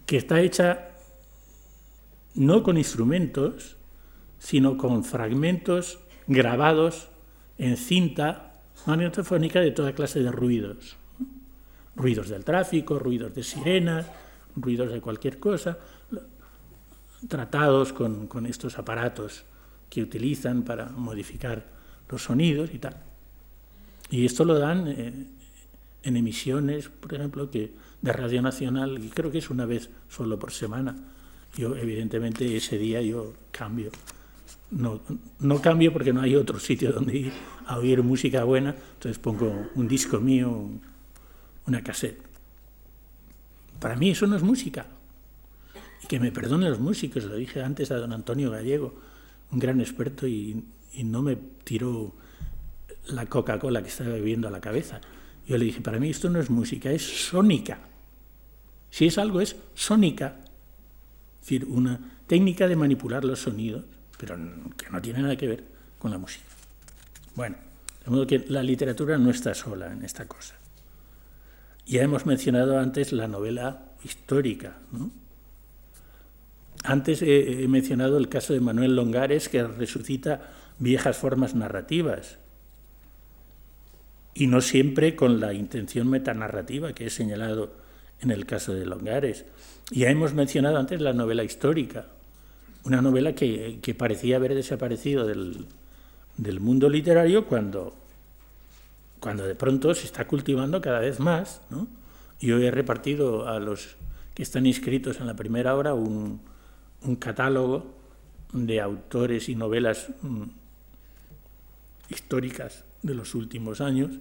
que está hecha no con instrumentos, sino con fragmentos grabados en cinta magnetofónica de toda clase de ruidos. Ruidos del tráfico, ruidos de sirenas, ruidos de cualquier cosa, tratados con, estos aparatos que utilizan para modificar los sonidos y tal. Y esto lo dan eh, en emisiones, por ejemplo, que de Radio Nacional, y creo que es una vez solo por semana. Yo, evidentemente, ese día yo cambio. No, no cambio porque no hay otro sitio donde ir a oír música buena, entonces pongo un disco mío, una cassette. Para mí eso no es música. Y que me perdonen los músicos, lo dije antes a don Antonio Gallego, un gran experto, y, y no me tiró la Coca-Cola que estaba bebiendo a la cabeza. Yo le dije, para mí esto no es música, es sónica. Si es algo, es sónica. Es decir, una técnica de manipular los sonidos, pero que no tiene nada que ver con la música. Bueno, de modo que la literatura no está sola en esta cosa. Ya hemos mencionado antes la novela histórica. Antes he, mencionado el caso de Manuel Longares, que resucita viejas formas narrativas, y no siempre con la intención metanarrativa que he señalado en el caso de Longares. Ya hemos mencionado antes la novela histórica, una novela que, parecía haber desaparecido del, del mundo literario cuando, cuando de pronto se está cultivando cada vez más. ¿no? Yo he repartido a los que están inscritos en la primera hora un, un catálogo de autores y novelas mm, históricas de los últimos años.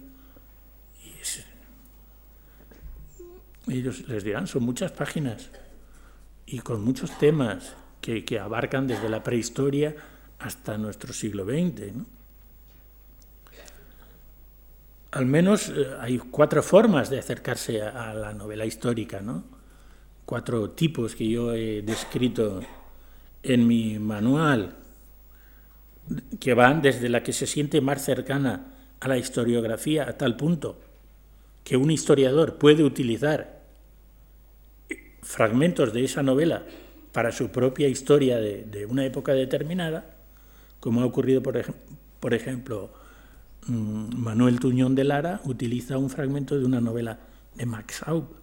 Y ellos les dirán, son muchas páginas y con muchos temas que, abarcan desde la prehistoria hasta nuestro siglo XX. Al menos eh, hay cuatro formas de acercarse a, la novela histórica, ¿no? cuatro tipos que yo he descrito en mi manual, que van desde la que se siente más cercana a la historiografía a tal punto que un historiador puede utilizar fragmentos de esa novela para su propia historia de, una época determinada, como ha ocurrido, por, ejemplo, mm, Manuel Tuñón de Lara utiliza un fragmento de una novela de Max Aub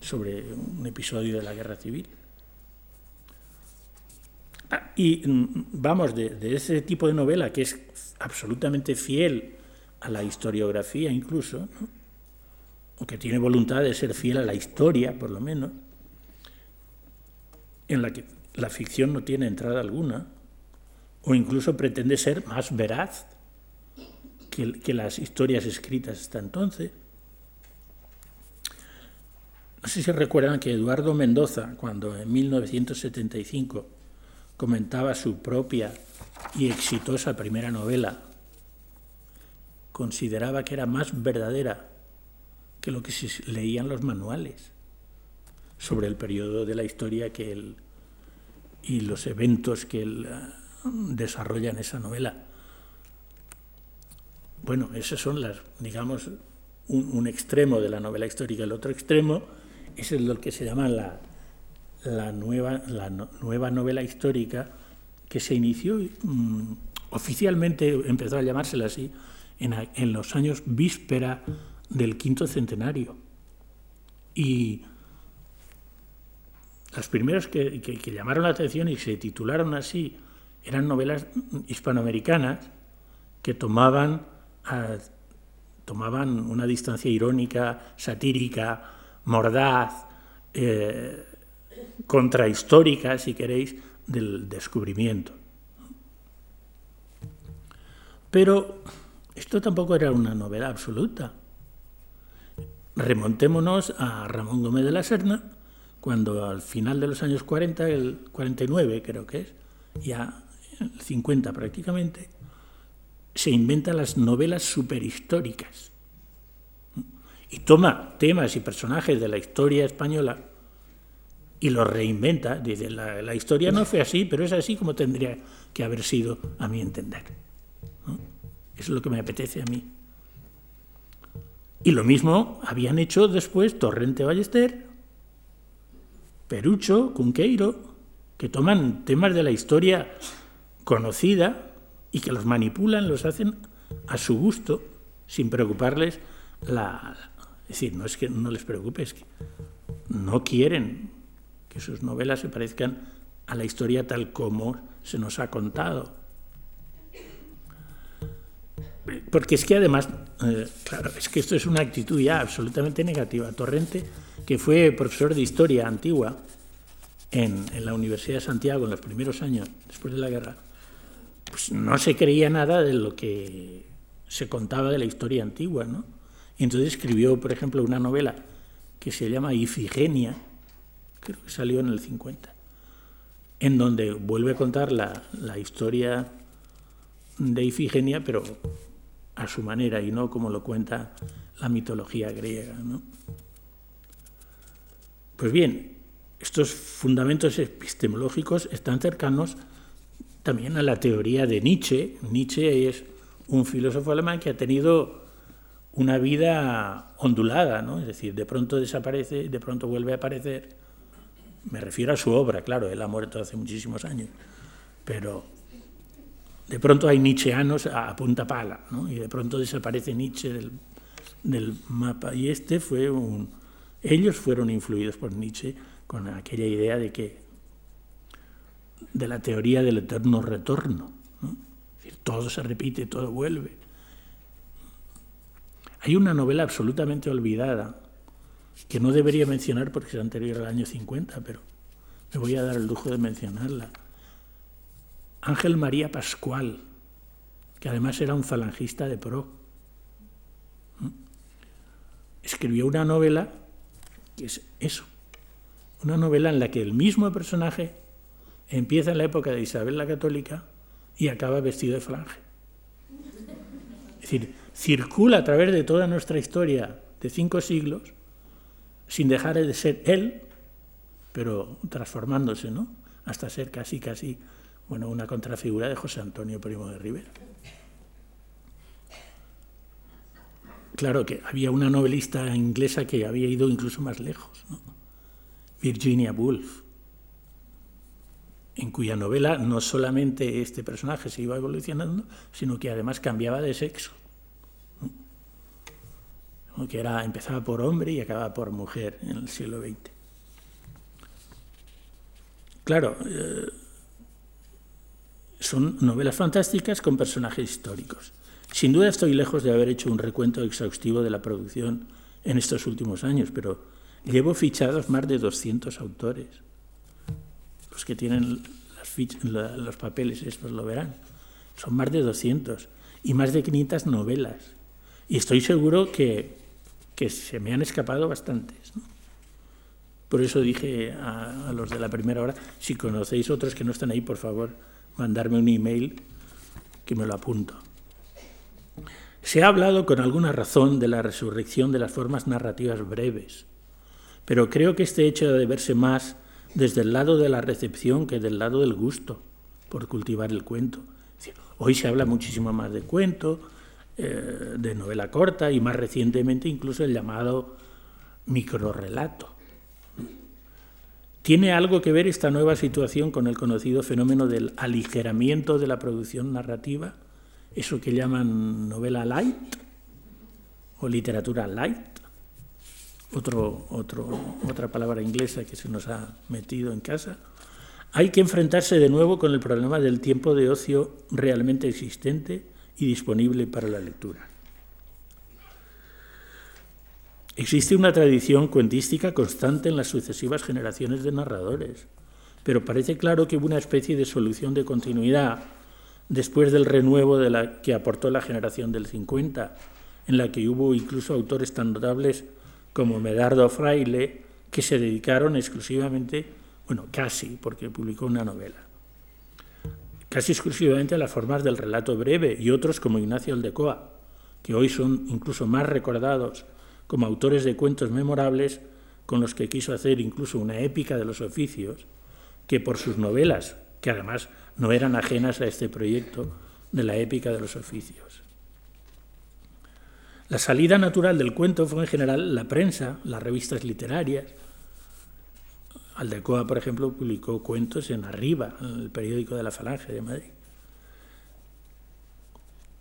sobre un episodio de la guerra civil. Ah, y mm, vamos, de, ese tipo de novela que es absolutamente fiel a la historiografía incluso, o que tiene voluntad de ser fiel a la historia por lo menos, en la que la ficción no tiene entrada alguna, o incluso pretende ser más veraz que, las historias escritas hasta entonces. No sé si recuerdan que Eduardo Mendoza, cuando en 1975 comentaba su propia y exitosa primera novela, consideraba que era más verdadera que lo que se leían los manuales sobre el periodo de la historia que él y los eventos que él eh, desarrolla en esa novela. Bueno, esos son las, digamos, un, extremo de la novela histórica. El otro extremo es el que se llama la, la, nueva, la nueva novela histórica que se inició, mm, oficialmente empezó a llamársela así, en, en los años víspera del quinto centenario. Y las primeras que, llamaron la atención y se titularon así eran novelas hispanoamericanas que tomaban, tomaban una distancia irónica, satírica, mordaz, eh, contrahistórica, si queréis, del descubrimiento. Pero esto tampoco era una novela absoluta. Remontémonos a Ramón Gómez de la Serna, cuando al final de los años 40, el 49 creo que es, ya el 50 prácticamente, se inventan las novelas superhistóricas y toma temas y personajes de la historia española y los reinventa. Dice, la, historia no fue así, pero es así como tendría que haber sido a mi entender. Eso es lo que me apetece a mí. Y lo mismo habían hecho después Torrente Ballester, Perucho, Cunqueiro, que toman temas de la historia conocida y que los manipulan, los hacen a su gusto, sin preocuparles la... Es decir, no es que no les preocupe, es que no quieren que sus novelas se parezcan a la historia tal como se nos ha contado. Porque es que además, eh, claro, es que esto es una actitud ya absolutamente negativa. Torrente que fue profesor de historia antigua en, la Universidad de Santiago en los primeros años después de la guerra, pues no se creía nada de lo que se contaba de la historia antigua, ¿no? Y entonces escribió, por ejemplo, una novela que se llama Ifigenia, creo que salió en el 50, en donde vuelve a contar la, la historia de Ifigenia, pero a su manera y no como lo cuenta la mitología griega, ¿no? Pues bien, estos fundamentos epistemológicos están cercanos también a la teoría de Nietzsche. Nietzsche es un filósofo alemán que ha tenido una vida ondulada, ¿no? es decir, de pronto desaparece, de pronto vuelve a aparecer, Me refiero a su obra, claro, él ha muerto hace muchísimos años, pero de pronto hay nietzscheanos a punta pala, ¿no? y de pronto desaparece Nietzsche del, del mapa. Y este fue un... Ellos fueron influidos por Nietzsche con aquella idea de que de la teoría del eterno retorno. Es decir, todo se repite, todo vuelve. Hay una novela absolutamente olvidada que no debería mencionar porque es anterior al año 50, pero me voy a dar el lujo de mencionarla. Ángel María Pascual, que además era un falangista de pro, escribió una novela es eso, una novela en la que el mismo personaje empieza en la época de Isabel la Católica y acaba vestido de falange. Es decir, circula a través de toda nuestra historia de cinco siglos sin dejar de ser él, pero transformándose, ¿no? Hasta ser casi, casi, bueno, una contrafigura de José Antonio Primo de Rivera. Claro que había una novelista inglesa que había ido incluso más lejos, ¿no? Virginia Woolf, en cuya novela no solamente este personaje se iba evolucionando, sino que además cambiaba de sexo. Que era, empezaba por hombre y acababa por mujer en el siglo XX. Claro, eh, son novelas fantásticas con personajes históricos. Sin duda estoy lejos de haber hecho un recuento exhaustivo de la producción en estos últimos años, pero llevo fichados más de 200 autores los que tienen los papeles estos lo verán. Son más de 200 y más de 500 novelas. Y estoy seguro que, que se me han escapado bastantes. Por eso dije a, a, los de la primera hora, si conocéis otros que no están ahí, por favor, mandarme un email que me lo apunto. Se ha hablado con alguna razón de la resurrección de las formas narrativas breves, pero creo que este hecho de verse más desde el lado de la recepción que del lado del gusto por cultivar el cuento. Hoy se habla muchísimo más de cuento, eh, de novela corta y más recientemente incluso el llamado microrelato. ¿Tiene algo que ver esta nueva situación con el conocido fenómeno del aligeramiento de la producción narrativa? Eso que llaman novela light o literatura light. Otra palabra inglesa que se nos ha metido en casa, hay que enfrentarse de nuevo con el problema del tiempo de ocio realmente existente y disponible para la lectura. Existe una tradición cuentística constante en las sucesivas generaciones de narradores, pero parece claro que hubo una especie de solución de continuidad después del renuevo de la que aportó la generación del 50, en la que hubo incluso autores tan notables como Medardo Fraile, que se dedicaron exclusivamente, bueno, casi, porque publicó una novela, casi exclusivamente a las formas del relato breve, y otros como Ignacio Aldecoa, que hoy son incluso más recordados como autores de cuentos memorables con los que quiso hacer incluso una épica de los oficios, que por sus novelas, que además no eran ajenas a este proyecto de la épica de los oficios. La salida natural del cuento fue en general la prensa, las revistas literarias. Aldecoa, por ejemplo, publicó cuentos en Arriba, en el periódico de la Falange de Madrid.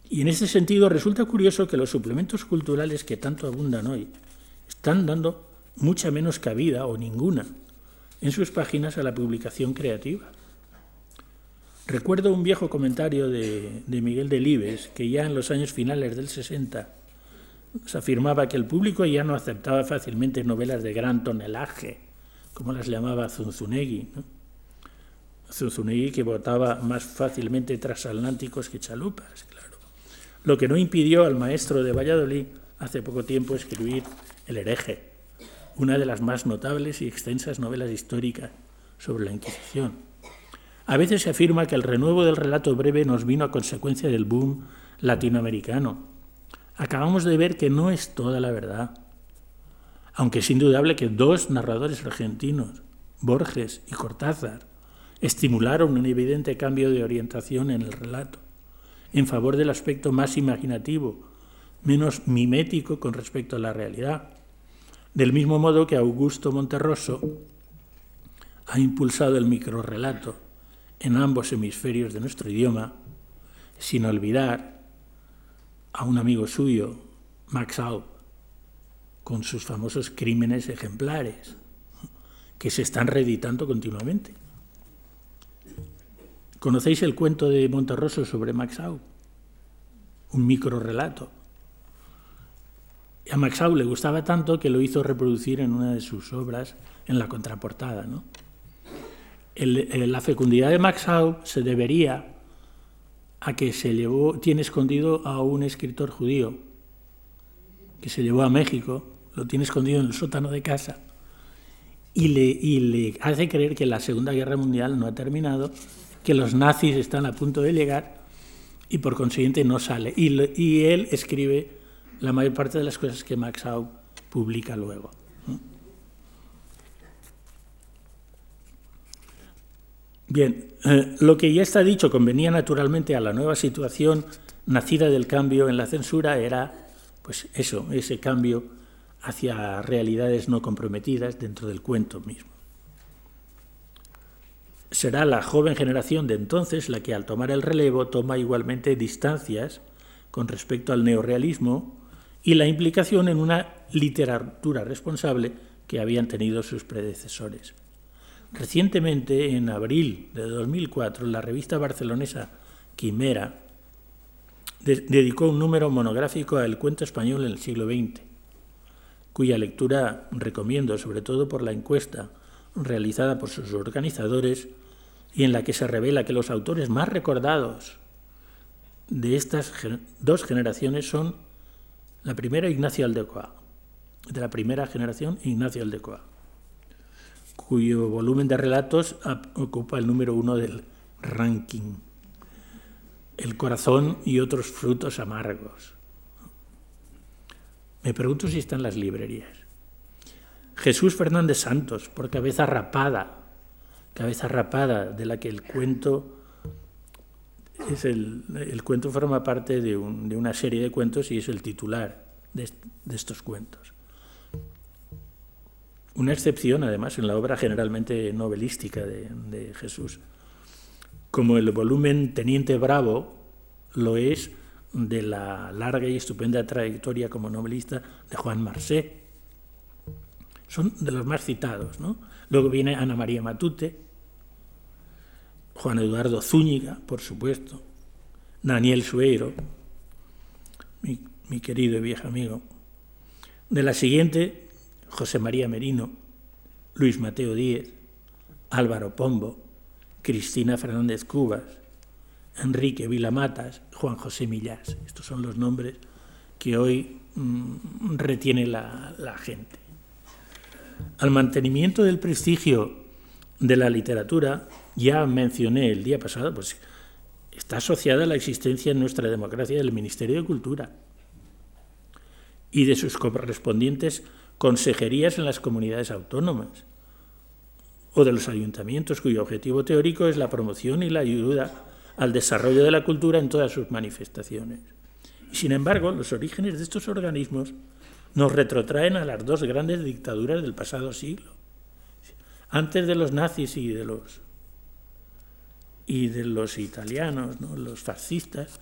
Y en ese sentido resulta curioso que los suplementos culturales que tanto abundan hoy están dando mucha menos cabida o ninguna en sus páginas a la publicación creativa. Recuerdo un viejo comentario de, de Miguel Delibes que ya en los años finales del 60 se afirmaba que el público ya no aceptaba fácilmente novelas de gran tonelaje, como las llamaba Zunzunegui. Zunzunegui que votaba más fácilmente transatlánticos que chalupas, claro. Lo que no impidió al maestro de Valladolid hace poco tiempo escribir El hereje, una de las más notables y extensas novelas históricas sobre la Inquisición. A veces se afirma que el renuevo del relato breve nos vino a consecuencia del boom latinoamericano, acabamos de ver que no es toda la verdad, aunque es indudable que dos narradores argentinos, Borges y Cortázar, estimularon un evidente cambio de orientación en el relato, en favor del aspecto más imaginativo, menos mimético con respecto a la realidad. Del mismo modo que Augusto Monterroso ha impulsado el microrrelato en ambos hemisferios de nuestro idioma, sin olvidar a un amigo suyo, Max Aub, con sus famosos crímenes ejemplares, que se están reeditando continuamente. ¿Conocéis el cuento de Monterroso sobre Max Aub? Un microrrelato. A Max Aub le gustaba tanto que lo hizo reproducir en una de sus obras en la contraportada. ¿no? La fecundidad de Max Aub se debería a que se llevó, tiene escondido a un escritor judío que se llevó a México, lo tiene escondido en el sótano de casa y le, y le hace creer que la Segunda Guerra Mundial no ha terminado, que los nazis están a punto de llegar y por consiguiente no sale. Y, y él escribe la mayor parte de las cosas que Max Aub publica luego. Bien, eh, lo que ya está dicho convenía naturalmente a la nueva situación nacida del cambio en la censura era, pues eso, ese cambio hacia realidades no comprometidas dentro del cuento mismo. Será la joven generación de entonces la que al tomar el relevo toma igualmente distancias con respecto al neorealismo y la implicación en una literatura responsable que habían tenido sus predecesores. Recientemente, en abril de 2004, la revista barcelonesa Quimera dedicó un número monográfico al cuento español en el siglo XX, cuya lectura recomiendo sobre todo por la encuesta realizada por sus organizadores y en la que se revela que los autores más recordados de estas dos generaciones son la primera Ignacio Aldecoa, de la primera generación Ignacio Aldecoa cuyo volumen de relatos ocupa el número uno del ranking. El corazón y otros frutos amargos. Me pregunto si están las librerías. Jesús Fernández Santos, por cabeza rapada, cabeza rapada, de la que el cuento es el, cuento forma parte de, una serie de cuentos y es el titular de estos cuentos. Una excepción, además, en la obra generalmente novelística de, Jesús. Como el volumen Teniente Bravo lo es de la larga y estupenda trayectoria como novelista de Juan Marsé. Son de los más citados. ¿no? Luego viene Ana María Matute, Juan Eduardo Zúñiga, por supuesto, Daniel Sueiro, mi, mi querido y viejo amigo. De la siguiente José María Merino, Luis Mateo Díez, Álvaro Pombo, Cristina Fernández Cubas, Enrique Vilamatas, Juan José Millás. Estos son los nombres que hoy mm, retiene la, la gente. Al mantenimiento del prestigio de la literatura, ya mencioné el día pasado, pues está asociada la existencia en nuestra democracia del Ministerio de Cultura y de sus correspondientes consejerías en las comunidades autónomas o de los ayuntamientos cuyo objetivo teórico es la promoción y la ayuda al desarrollo de la cultura en todas sus manifestaciones. Sin embargo, los orígenes de estos organismos nos retrotraen a las dos grandes dictaduras del pasado siglo. Antes de los nazis y de los y de los italianos, los fascistas,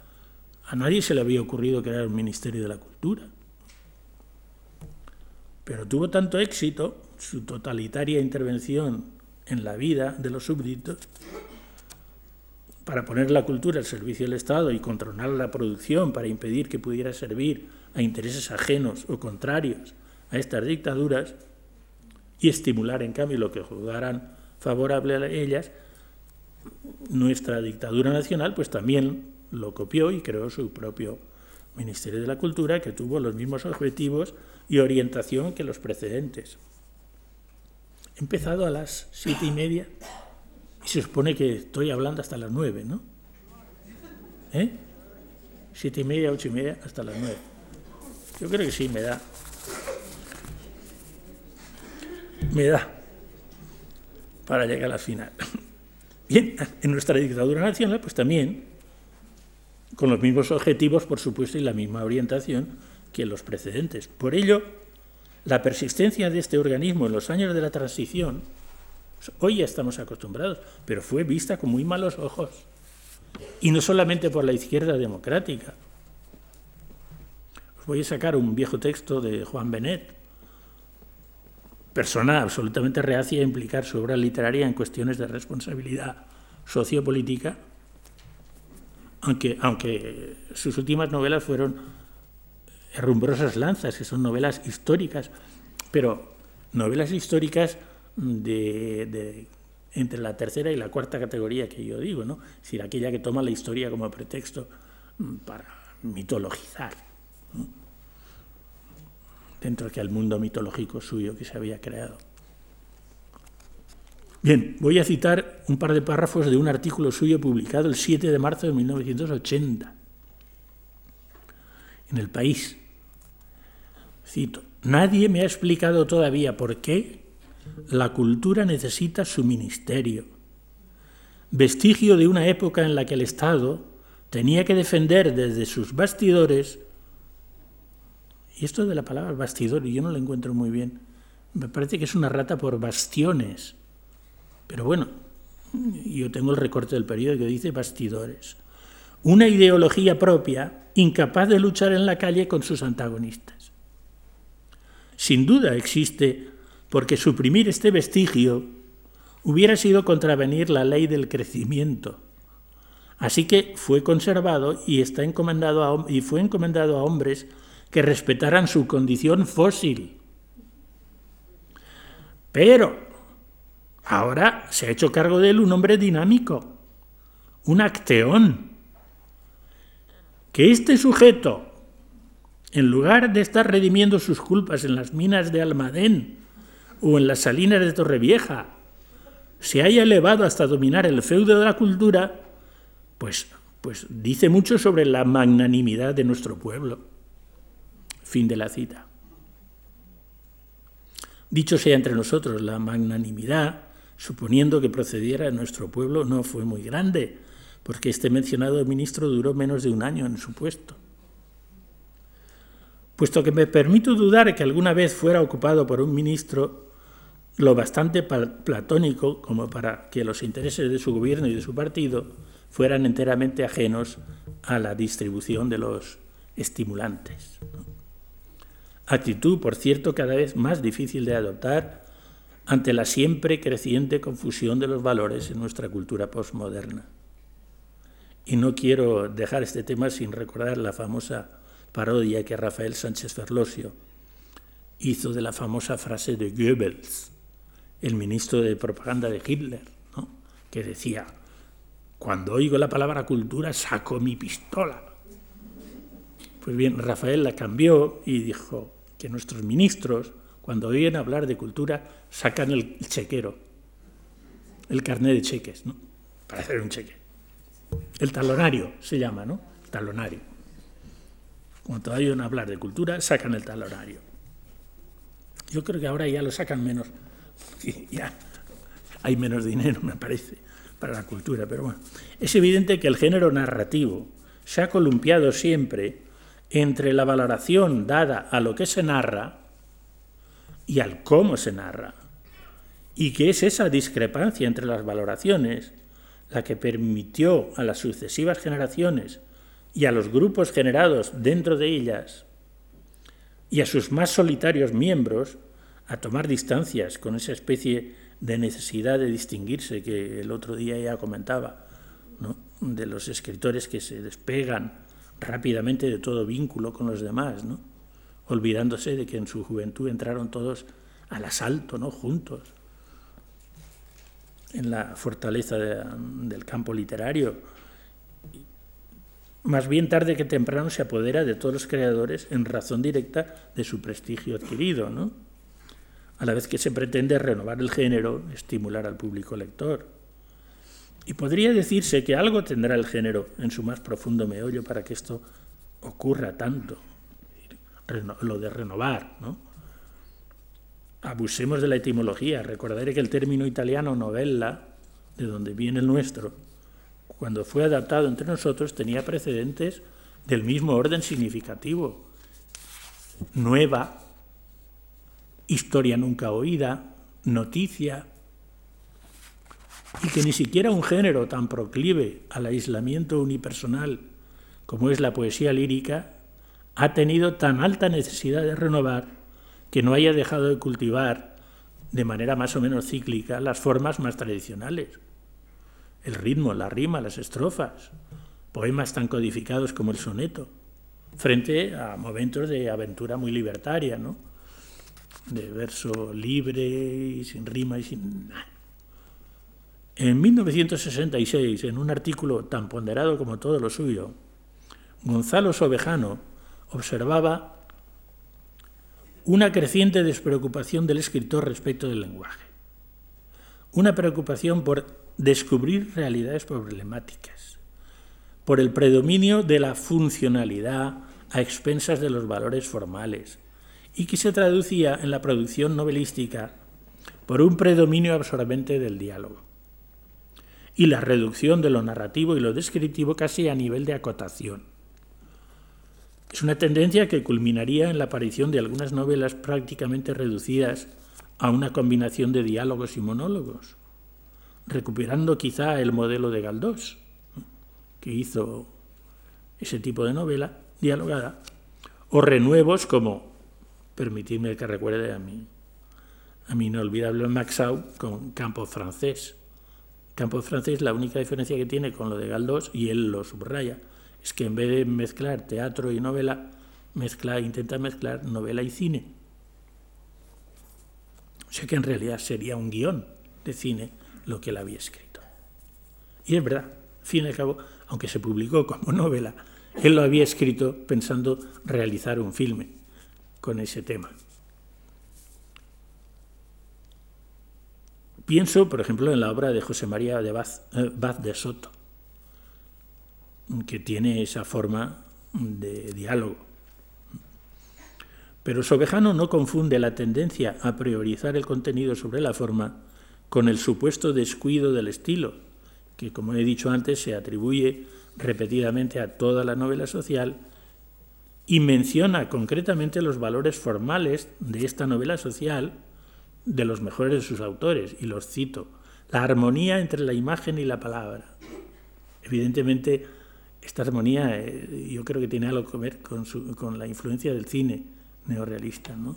a nadie se le había ocurrido crear un ministerio de la cultura. Pero tuvo tanto éxito su totalitaria intervención en la vida de los súbditos para poner la cultura al servicio del Estado y controlar la producción para impedir que pudiera servir a intereses ajenos o contrarios a estas dictaduras y estimular en cambio lo que jugaran favorable a ellas, nuestra dictadura nacional pues también lo copió y creó su propio Ministerio de la Cultura que tuvo los mismos objetivos y orientación que los precedentes. He empezado a las siete y media y se supone que estoy hablando hasta las nueve, ¿no? ¿Eh? Siete y media, ocho y media, hasta las nueve. Yo creo que sí, me da. Me da para llegar al final. Bien, en nuestra dictadura nacional, pues también, con los mismos objetivos, por supuesto, y la misma orientación, que los precedentes. Por ello, la persistencia de este organismo en los años de la transición Hoy ya estamos acostumbrados, pero fue vista con muy malos ojos. Y no solamente por la izquierda democrática. Os voy a sacar un viejo texto de Juan Benet, persona absolutamente reacia a implicar su obra literaria en cuestiones de responsabilidad sociopolítica, aunque, aunque sus últimas novelas fueron rumbrosas lanzas, que son novelas históricas, pero novelas históricas de, entre la tercera y la cuarta categoría que yo digo, ¿no? Es decir, aquella que toma la historia como pretexto mm, para mitologizar, dentro del mundo mitológico suyo que se había creado. Bien, voy a citar un par de párrafos de un artículo suyo publicado el 7 de marzo de 1980 en El País. Cito, nadie me ha explicado todavía por qué la cultura necesita su ministerio, vestigio de una época en la que el Estado tenía que defender desde sus bastidores, y esto de la palabra bastidor yo no lo encuentro muy bien, me parece que es una rata por bastiones, pero bueno, yo tengo el recorte del periódico que dice bastidores, una ideología propia incapaz de luchar en la calle con sus antagonistas. Sin duda existe porque suprimir este vestigio hubiera sido contravenir la ley del crecimiento. Así que fue conservado y, está encomendado a, y fue encomendado a hombres que respetaran su condición fósil. Pero ahora se ha hecho cargo de él un hombre dinámico, un acteón. Que este sujeto, en lugar de estar redimiendo sus culpas en las minas de Almadén, o en las salinas de Torrevieja se haya elevado hasta dominar el feudo de la cultura, pues, pues dice mucho sobre la magnanimidad de nuestro pueblo. Fin de la cita. Dicho sea entre nosotros, la magnanimidad, suponiendo que procediera de nuestro pueblo, no fue muy grande, porque este mencionado ministro duró menos de un año en su puesto. Puesto que me permito dudar que alguna vez fuera ocupado por un ministro lo bastante platónico como para que los intereses de su gobierno y de su partido fueran enteramente ajenos a la distribución de los estimulantes. Actitud, por cierto, cada vez más difícil de adoptar ante la siempre creciente confusión de los valores en nuestra cultura postmoderna. Y no quiero dejar este tema sin recordar la famosa parodia que Rafael Sánchez Ferlosio hizo de la famosa frase de Goebbels, el ministro de propaganda de Hitler, que decía, cuando oigo la palabra cultura saco mi pistola. Pues bien, Rafael la cambió y dijo que nuestros ministros, cuando oyen hablar de cultura, sacan el chequero, el carnet de cheques, ¿no? para hacer un cheque. El talonario se llama, ¿no? Talonario. Cuando oyen hablar de cultura, sacan el talonario. Yo creo que ahora ya lo sacan menos, ya hay menos dinero, me parece, para la cultura, pero bueno. Es evidente que el género narrativo se ha columpiado siempre entre la valoración dada a lo que se narra y al cómo se narra, y que es esa discrepancia entre las valoraciones la que permitió a las sucesivas generaciones y a los grupos generados dentro de ellas y a sus más solitarios miembros a tomar distancias con esa especie de necesidad de distinguirse que el otro día ya comentaba, de los escritores que se despegan rápidamente de todo vínculo con los demás, olvidándose de que en su juventud entraron todos al asalto, ¿no? juntos, en la fortaleza del campo literario. Más bien tarde que temprano se apodera de todos los creadores en razón directa de su prestigio adquirido, ¿no? a la vez que se pretende renovar el género, estimular al público lector. Y podría decirse que algo tendrá el género en su más profundo meollo para que esto ocurra tanto, lo de renovar. ¿no? Abusemos de la etimología, recordaré que el término italiano novella, de donde viene el nuestro, cuando fue adaptado entre nosotros tenía precedentes del mismo orden significativo. Nueva, historia nunca oída, noticia, y que ni siquiera un género tan proclive al aislamiento unipersonal como es la poesía lírica ha tenido tan alta necesidad de renovar que no haya dejado de cultivar de manera más o menos cíclica las formas más tradicionales. El ritmo, la rima, las estrofas, poemas tan codificados como el soneto, frente a momentos de aventura muy libertaria, ¿no? de verso libre y sin rima y sin nada. En 1966, en un artículo tan ponderado como todo lo suyo, Gonzalo Sobejano observaba una creciente despreocupación del escritor respecto del lenguaje, una preocupación por descubrir realidades problemáticas, por el predominio de la funcionalidad a expensas de los valores formales, y que se traducía en la producción novelística por un predominio absorbente del diálogo y la reducción de lo narrativo y lo descriptivo casi a nivel de acotación. Es una tendencia que culminaría en la aparición de algunas novelas prácticamente reducidas a una combinación de diálogos y monólogos, recuperando quizá el modelo de Galdós, que hizo ese tipo de novela dialogada, o renuevos como permitidme que recuerde a mi, a mi inolvidable Maxau con Campo Francés. Campo Francés, la única diferencia que tiene con lo de Galdós, y él lo subraya, es que en vez de mezclar teatro y novela, mezcla, intenta mezclar novela y cine. O sea que en realidad sería un guion de cine lo que él había escrito. Y es verdad, al fin y al cabo, aunque se publicó como novela, él lo había escrito pensando realizar un filme con ese tema. Pienso, por ejemplo, en la obra de José María de Baz, eh, de Soto, que tiene esa forma de diálogo. Pero Sobejano no confunde la tendencia a priorizar el contenido sobre la forma con el supuesto descuido del estilo, que, como he dicho antes, se atribuye repetidamente a toda la novela social y menciona concretamente los valores formales de esta novela social de los mejores de sus autores, y los cito, la armonía entre la imagen y la palabra. Evidentemente, esta armonía eh, yo creo que tiene algo que ver con, la influencia del cine neorealista, ¿no?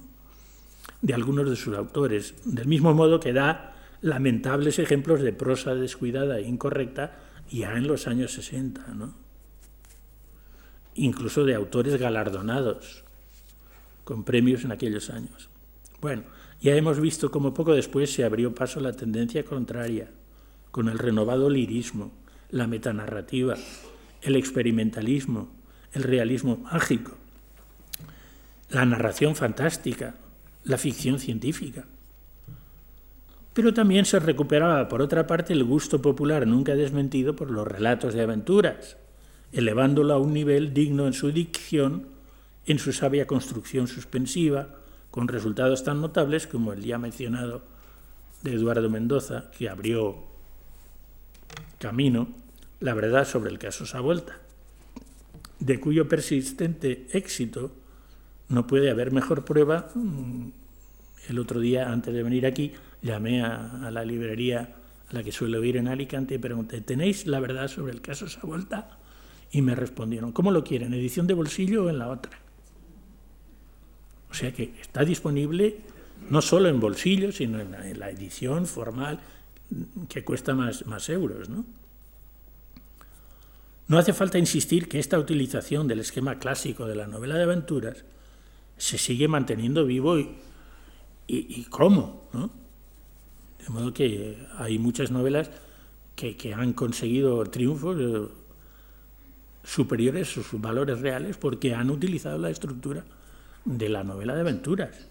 de algunos de sus autores, del mismo modo que da lamentables ejemplos de prosa descuidada e incorrecta ya en los años 60. ¿no? incluso de autores galardonados con premios en aquellos años. Bueno, ya hemos visto cómo poco después se abrió paso la tendencia contraria, con el renovado lirismo, la metanarrativa, el experimentalismo, el realismo mágico, la narración fantástica, la ficción científica. Pero también se recuperaba, por otra parte, el gusto popular nunca desmentido por los relatos de aventuras, elevándolo a un nivel digno en su dicción, en su sabia construcción suspensiva, con resultados tan notables como el ya mencionado de Eduardo Mendoza, que abrió camino la verdad sobre el caso Savuelta, de cuyo persistente éxito no puede haber mejor prueba. El otro día, antes de venir aquí, llamé a, la librería a la que suelo ir en Alicante y pregunté, ¿tenéis la verdad sobre el caso Savuelta? Y me respondieron, ¿cómo lo quieren? ¿Edición de bolsillo o en la otra? O sea que está disponible no solo en bolsillo, sino en la, edición formal que cuesta más, más euros. ¿no? no hace falta insistir que esta utilización del esquema clásico de la novela de aventuras se sigue manteniendo vivo y, y, cómo. ¿no? De modo que hay muchas novelas que, que han conseguido triunfos eh, superiores a sus valores reales porque han utilizado la estructura de la novela de aventuras.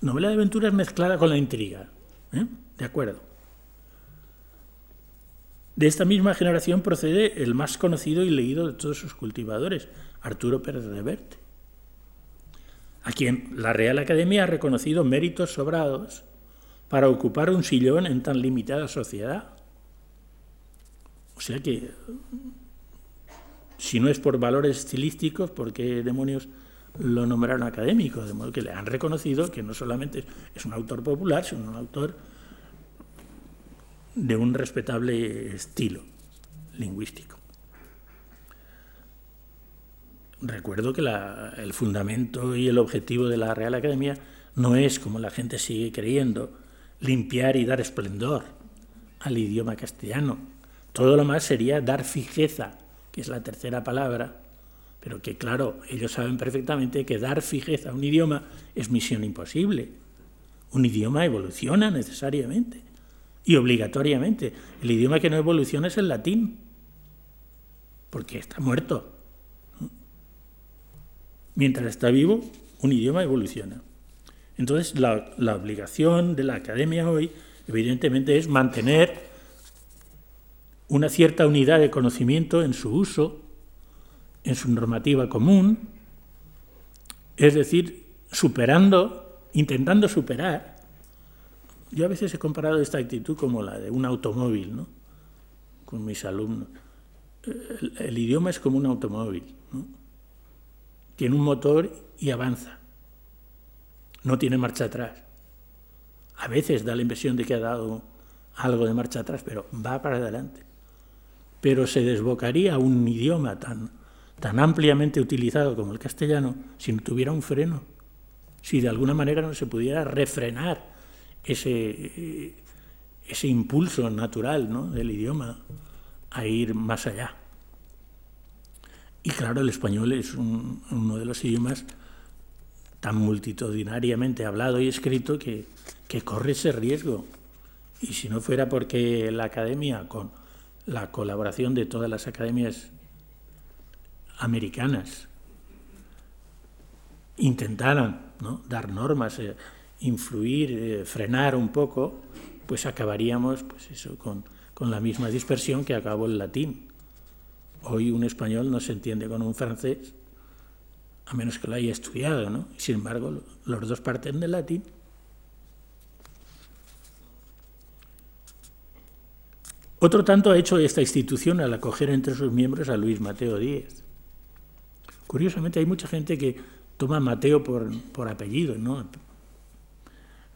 Novela de aventuras mezclada con la intriga. ¿eh? De acuerdo. De esta misma generación procede el más conocido y leído de todos sus cultivadores, Arturo Pérez Reverte, a quien la Real Academia ha reconocido méritos sobrados para ocupar un sillón en tan limitada sociedad. O sea que, si no es por valores estilísticos, ¿por qué demonios lo nombraron académico? De modo que le han reconocido que no solamente es un autor popular, sino un autor de un respetable estilo lingüístico. Recuerdo que el fundamento y el objetivo de la Real Academia no es, como la gente sigue creyendo, limpiar y dar esplendor al idioma castellano. Todo lo más sería dar fijeza, que es la tercera palabra, pero que claro, ellos saben perfectamente que dar fijeza a un idioma es misión imposible. Un idioma evoluciona necesariamente y obligatoriamente. El idioma que no evoluciona es el latín, porque está muerto. Mientras está vivo, un idioma evoluciona. Entonces, la, obligación de la academia hoy, evidentemente, es mantener una cierta unidad de conocimiento en su uso, en su normativa común, es decir, superando, intentando superar. Yo a veces he comparado esta actitud como la de un automóvil, ¿no? con mis alumnos. El, idioma es como un automóvil, tiene un motor y avanza, no tiene marcha atrás. A veces da la impresión de que ha dado algo de marcha atrás, pero va para adelante. Pero se desbocaría un idioma tan tan ampliamente utilizado como el castellano si no tuviera un freno, si de alguna manera no se pudiera refrenar ese, ese impulso natural del idioma a ir más allá. Y claro, el español es uno de los idiomas tan multitudinariamente hablado y escrito que, que corre ese riesgo. Y si no fuera porque la academia, con la colaboración de todas las academias americanas intentaran dar normas, eh, influir, eh, frenar un poco, pues acabaríamos pues con, con, la misma dispersión que acabó el latín. Hoy un español no se entiende con un francés, a menos que lo haya estudiado, ¿no? Sin embargo, los dos parten del latín. Otro tanto ha hecho esta institución al acoger entre sus miembros a Luis Mateo Díez. Curiosamente hay mucha gente que toma Mateo por, por apellido, ¿no?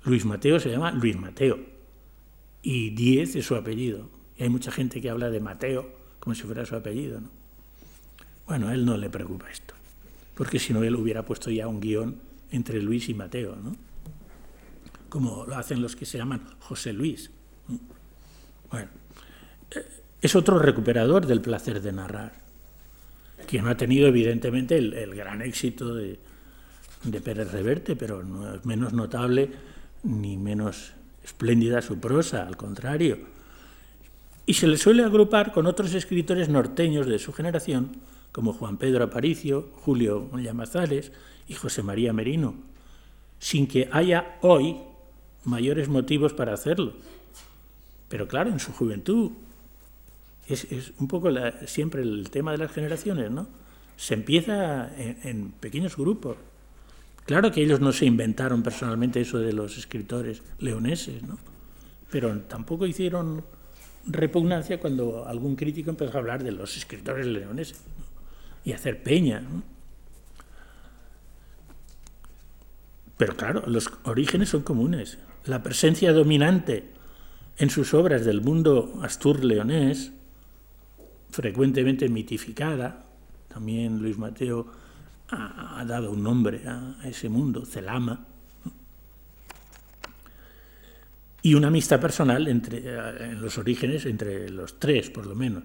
Luis Mateo se llama Luis Mateo y Diez es su apellido. Y hay mucha gente que habla de Mateo como si fuera su apellido, ¿no? Bueno, a él no le preocupa esto, porque si no él hubiera puesto ya un guion entre Luis y Mateo, ¿no? Como lo hacen los que se llaman José Luis. Bueno, eh, es otro recuperador del placer de narrar que no ha tenido evidentemente el, gran éxito de, Pérez Reverte, pero no es menos notable ni menos espléndida su prosa, al contrario. Y se le suele agrupar con otros escritores norteños de su generación, como Juan Pedro Aparicio, Julio Llamazares y José María Merino, sin que haya hoy mayores motivos para hacerlo. Pero claro, en su juventud es, un poco siempre el tema de las generaciones, ¿no? Se empieza en, pequeños grupos. Claro que ellos no se inventaron personalmente eso de los escritores leoneses, ¿no? Pero tampoco hicieron repugnancia cuando algún crítico empezó a hablar de los escritores leoneses y hacer peña. Pero claro, los orígenes son comunes. La presencia dominante en sus obras del mundo astur-leonés frecuentemente mitificada. También Luis Mateo ha, dado un nombre a, ese mundo, Celama. Y una amistad personal entre, eh, en los orígenes entre los tres, por lo menos,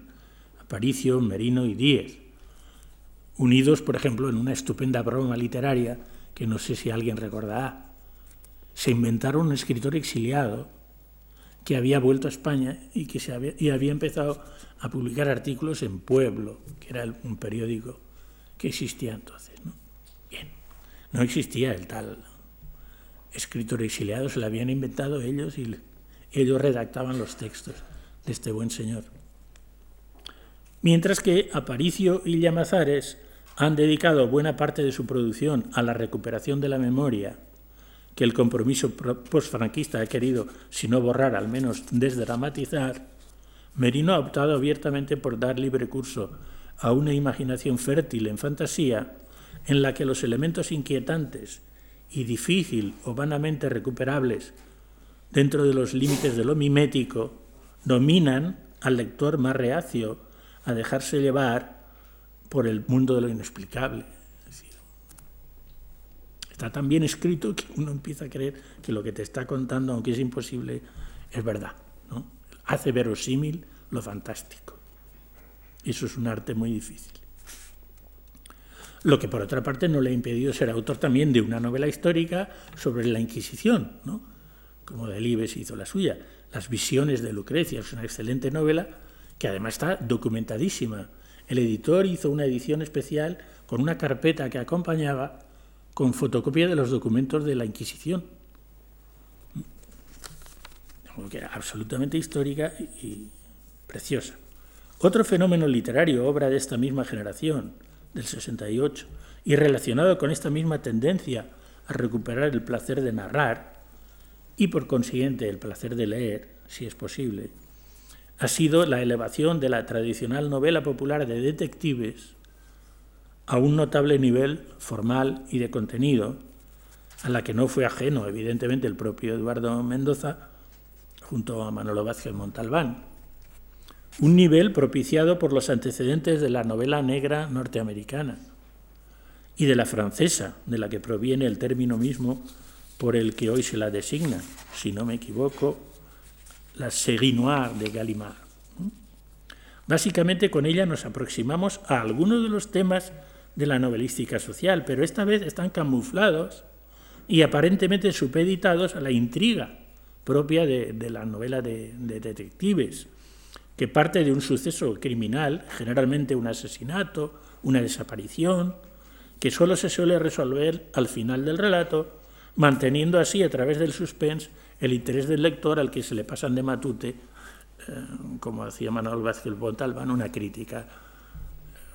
Aparicio, Merino y Díez, unidos, por ejemplo, en una estupenda broma literaria que no sé si alguien recordará. Se inventaron un escritor exiliado que había vuelto a España y que se había, y había empezado a publicar artículos en Pueblo, que era un periódico que existía entonces. ¿no? Bien, no existía el tal escritor exiliado, se habían inventado ellos y ellos redactaban los textos de este buen señor. Mientras que Aparicio y Llamazares han dedicado buena parte de su producción a la recuperación de la memoria que el compromiso postfranquista ha querido, si no borrar, al menos desdramatizar, Merino ha optado abiertamente por dar libre curso a una imaginación fértil en fantasía en la que los elementos inquietantes y difícil o vanamente recuperables dentro de los límites de lo mimético dominan al lector más reacio a dejarse llevar por el mundo de lo inexplicable. está tan bien escrito que uno empieza a creer que lo que te está contando, aunque es imposible, es verdad. ¿no? Hace verosímil lo fantástico. Eso es un arte muy difícil. Lo que por otra parte no le ha impedido ser autor también de una novela histórica sobre la Inquisición, ¿no? como Delibes hizo la suya. Las visiones de Lucrecia es una excelente novela que además está documentadísima. El editor hizo una edición especial con una carpeta que acompañaba con fotocopia de los documentos de la Inquisición. Que absolutamente histórica y preciosa. Otro fenómeno literario, obra de esta misma generación, del 68, y relacionado con esta misma tendencia a recuperar el placer de narrar y por consiguiente el placer de leer, si es posible, ha sido la elevación de la tradicional novela popular de detectives a un notable nivel formal y de contenido, a la que no fue ajeno, evidentemente, el propio Eduardo Mendoza, junto a Manolo Vázquez Montalbán, un nivel propiciado por los antecedentes de la novela negra norteamericana y de la francesa, de la que proviene el término mismo por el que hoy se la designa, si no me equivoco, la série noire de Gallimard. Básicamente con ella nos aproximamos a algunos de los temas de la novelística social, pero esta vez están camuflados y aparentemente supeditados a la intriga propia de, la novela de detectives que parte de un suceso criminal, generalmente un asesinato, una desaparición, que solo se suele resolver al final del relato, manteniendo así a través del suspense el interés del lector al que se le pasan de matute, eh, como decía Manuel Vázquez Montalbán, una crítica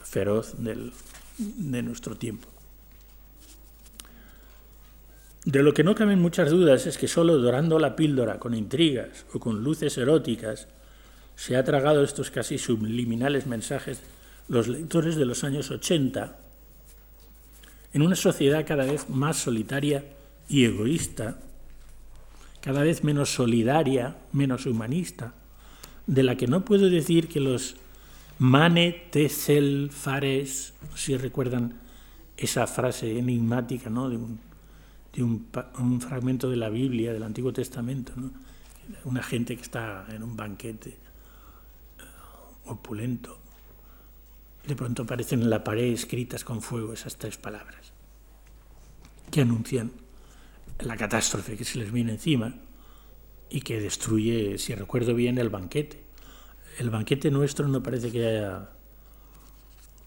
feroz de nuestro tiempo. De lo que no caben muchas dudas es que solo dorando la píldora con intrigas o con luces eróticas se ha tragado estos casi subliminales mensajes los lectores de los años 80 en una sociedad cada vez más solitaria y egoísta, cada vez menos solidaria, menos humanista, de la que no puedo decir que los Mane Tesel Fares, si recuerdan esa frase enigmática ¿no? de, un, de un, fragmento de la Biblia, del Antiguo Testamento, una gente que está en un banquete opulento. De pronto aparecen en la pared escritas con fuego esas tres palabras que anuncian la catástrofe que se les viene encima y que destruye, si recuerdo bien, el banquete. El banquete nuestro no parece que haya,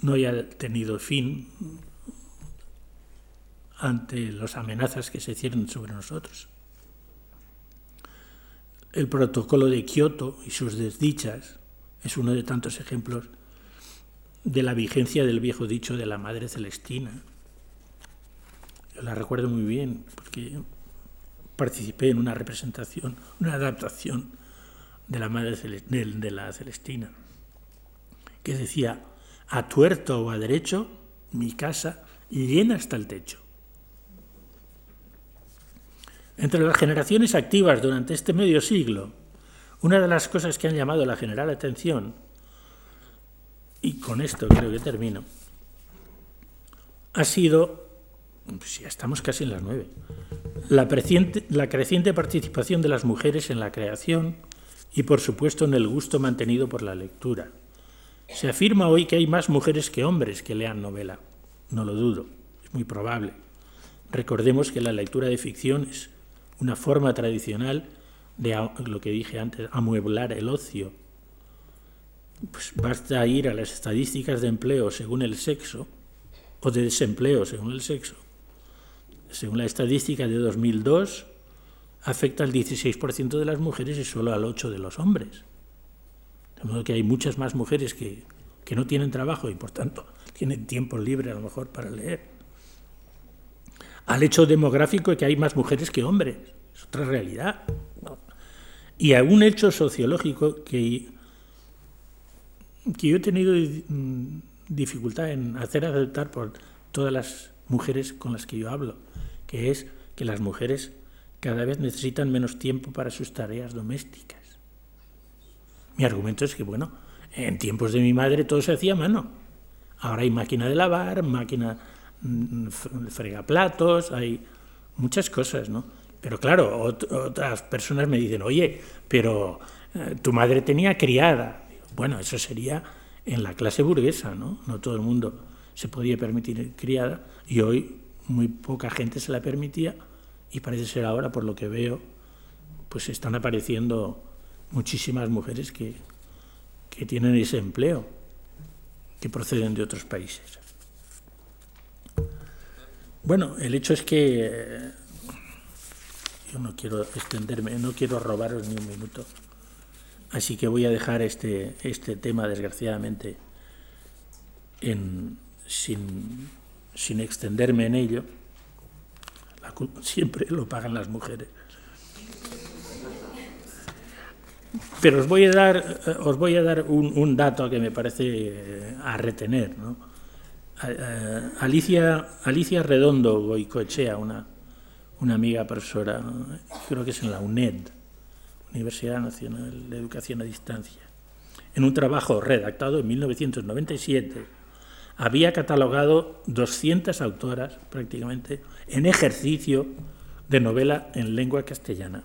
no haya tenido fin ante las amenazas que se ciernen sobre nosotros. El protocolo de Kioto y sus desdichas es uno de tantos ejemplos de la vigencia del viejo dicho de la Madre Celestina. Yo la recuerdo muy bien porque participé en una representación, una adaptación de la Madre de la Celestina, que decía, a tuerto o a derecho, mi casa llena hasta el techo. Entre las generaciones activas durante este medio siglo, una de las cosas que han llamado la general atención, y con esto creo que termino, ha sido, pues estamos casi en las nueve, la, la creciente participación de las mujeres en la creación y por supuesto en el gusto mantenido por la lectura. Se afirma hoy que hay más mujeres que hombres que lean novela. No lo dudo, es muy probable. Recordemos que la lectura de ficción es una forma tradicional de lo que dije antes, amueblar el ocio. Pues basta ir a las estadísticas de empleo según el sexo o de desempleo según el sexo. Según la estadística de 2002, afecta al 16% de las mujeres y solo al 8% de los hombres. De modo que hay muchas más mujeres que, que no tienen trabajo y por tanto tienen tiempo libre a lo mejor para leer. Al hecho demográfico de que hay más mujeres que hombres. Es otra realidad y a un hecho sociológico que, que yo he tenido mm, dificultad en hacer aceptar por todas las mujeres con las que yo hablo, que es que las mujeres cada vez necesitan menos tiempo para sus tareas domésticas. Mi argumento es que, bueno, en tiempos de mi madre todo se hacía a mano. Ahora hay máquina de lavar, máquina mm, fregaplatos, hay muchas cosas, ¿no? Pero claro, otras personas me dicen, oye, pero eh, tu madre tenía criada. Bueno, eso sería en la clase burguesa, ¿no? No todo el mundo se podía permitir criada y hoy muy poca gente se la permitía y parece ser ahora, por lo que veo, pues están apareciendo muchísimas mujeres que, que tienen ese empleo, que proceden de otros países. Bueno, el hecho es que eh, yo no quiero extenderme, no quiero robaros ni un minuto. Así que voy a dejar este, este tema, desgraciadamente, en, sin, sin extenderme en ello. Siempre lo pagan las mujeres. Pero os voy a dar, eh, os voy a dar un, un dato que me parece eh, a retener. ¿no? Alicia, Alicia Redondo Goicoechea, una, una amiga profesora, creo que es en la UNED, Universidad Nacional de Educación a Distancia, en un trabajo redactado en 1997, había catalogado 200 autoras prácticamente en ejercicio de novela en lengua castellana.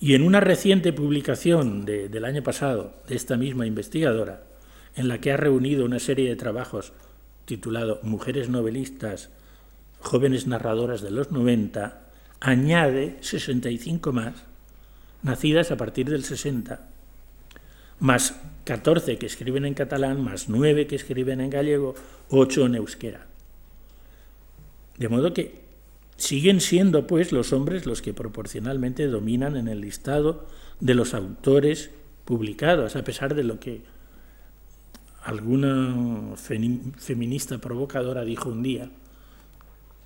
Y en una reciente publicación del año pasado de esta misma investigadora, en la que ha reunido una serie de trabajos titulado Mujeres novelistas jóvenes narradoras de los 90, añade 65 más, nacidas a partir del 60, más 14 que escriben en catalán, más 9 que escriben en gallego, 8 en euskera. De modo que siguen siendo pues los hombres los que proporcionalmente dominan en el listado de los autores publicados, a pesar de lo que alguna feminista provocadora dijo un día,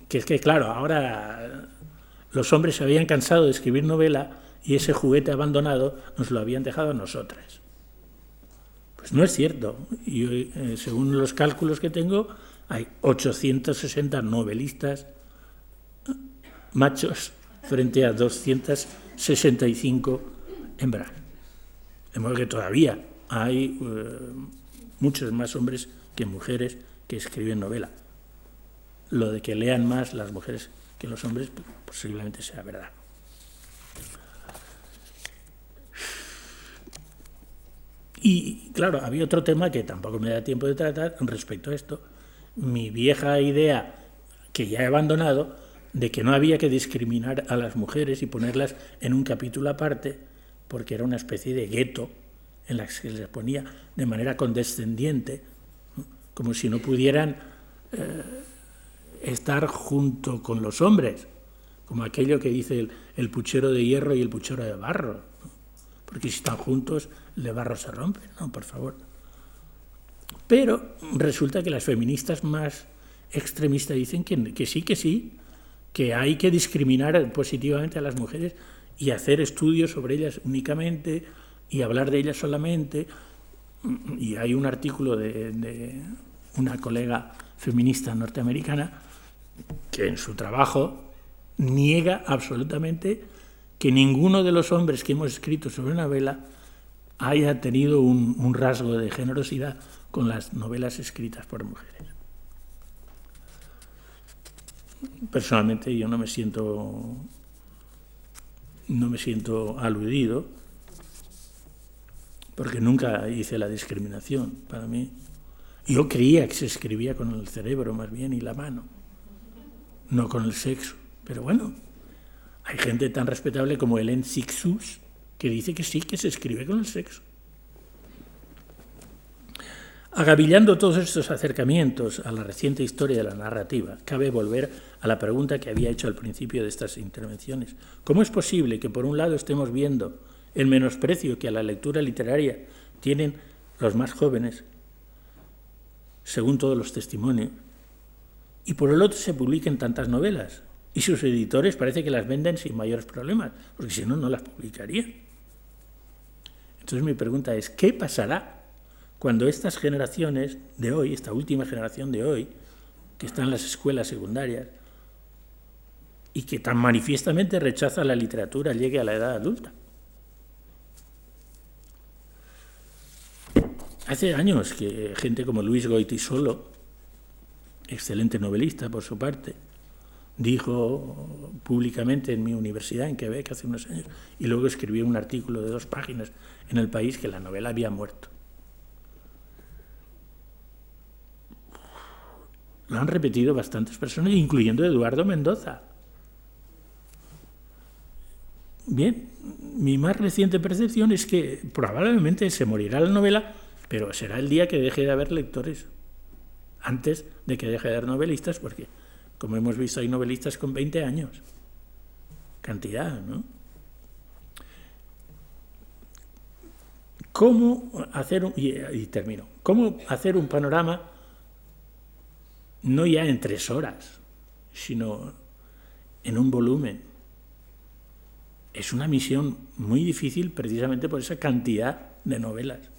que es que, claro, ahora los hombres se habían cansado de escribir novela y ese juguete abandonado nos lo habían dejado a nosotras. Pues no es cierto. Y eh, según los cálculos que tengo, hay 860 novelistas machos frente a 265 hembras. De modo que todavía hay eh, muchos más hombres que mujeres que escriben novela lo de que lean más las mujeres que los hombres posiblemente sea verdad. Y claro, había otro tema que tampoco me da tiempo de tratar respecto a esto. Mi vieja idea, que ya he abandonado, de que no había que discriminar a las mujeres y ponerlas en un capítulo aparte, porque era una especie de gueto en la que se les ponía de manera condescendiente, como si no pudieran eh, estar junto con los hombres, como aquello que dice el, puchero de hierro y el puchero de barro, porque si están juntos, el de barro se rompe, no, por favor. Pero resulta que las feministas más extremistas dicen que, que sí, que sí, que hay que discriminar positivamente a las mujeres y hacer estudios sobre ellas únicamente y hablar de ellas solamente. Y hay un artículo de, de una colega feminista norteamericana que en su trabajo niega absolutamente que ninguno de los hombres que hemos escrito sobre novela haya tenido un, rasgo de generosidad con las novelas escritas por mujeres. Personalmente yo no me siento no me siento aludido porque nunca hice la discriminación para mí. Yo creía que se escribía con el cerebro más bien y la mano no con el sexo. Pero bueno, hay gente tan respetable como Helen Sixus que dice que sí, que se escribe con el sexo. Agavillando todos estos acercamientos a la reciente historia de la narrativa, cabe volver a la pregunta que había hecho al principio de estas intervenciones. ¿Cómo es posible que por un lado estemos viendo el menosprecio que a la lectura literaria tienen los más jóvenes, según todos los testimonios, y por el otro se publiquen tantas novelas. Y sus editores parece que las venden sin mayores problemas, porque si no, no las publicarían. Entonces mi pregunta es, ¿qué pasará cuando estas generaciones de hoy, esta última generación de hoy, que está en las escuelas secundarias y que tan manifiestamente rechaza la literatura, llegue a la edad adulta? hace años que gente como Luis Goitisolo, excelente novelista por su parte, dijo públicamente en mi universidad en Quebec hace unos años, y luego escribió un artículo de dos páginas en el país que la novela había muerto. Lo han repetido bastantes personas, incluyendo Eduardo Mendoza. Bien, mi más reciente percepción es que probablemente se morirá la novela, pero será el día que deje de haber lectores, antes de que deje de haber novelistas, porque, como hemos visto, hay novelistas con 20 años. Cantidad, ¿no? ¿Cómo hacer y termino, cómo hacer un panorama no ya en tres horas, sino en un volumen? Es una misión muy difícil precisamente por esa cantidad de novelas.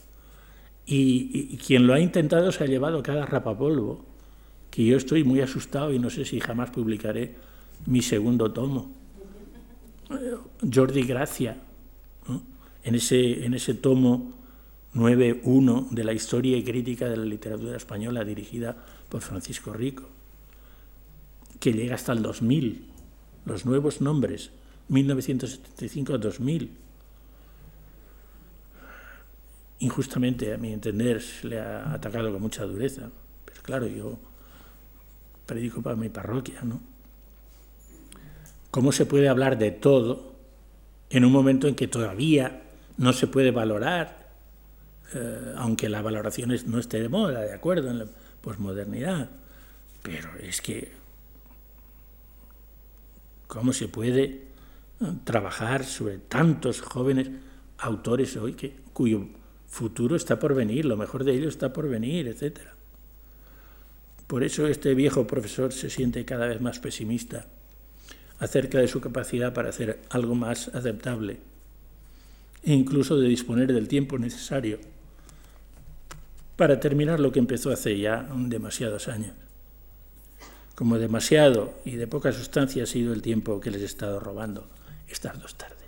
Y, quien lo ha intentado se ha llevado cada rapapolvo, que yo estoy muy asustado y no sé si jamás publicaré mi segundo tomo. Jordi Gracia, en, ese, en ese tomo 9.1 de la historia y crítica de la literatura española dirigida por Francisco Rico, que llega hasta el 2000, los nuevos nombres, 1975 a 2000 injustamente, a mi entender, se le ha atacado con mucha dureza. Pero claro, yo predico para mi parroquia, ¿no? ¿Cómo se puede hablar de todo en un momento en que todavía no se puede valorar, eh, aunque la valoración no esté de moda, de acuerdo, en la posmodernidad? Pero es que, ¿cómo se puede eh, trabajar sobre tantos jóvenes autores hoy que, cuyo futuro está por venir, lo mejor de ellos está por venir, etc. Por eso este viejo profesor se siente cada vez más pesimista acerca de su capacidad para hacer algo más aceptable e incluso de disponer del tiempo necesario para terminar lo que empezó hace ya demasiados años. Como demasiado y de poca sustancia ha sido el tiempo que les he estado robando estas dos tardes.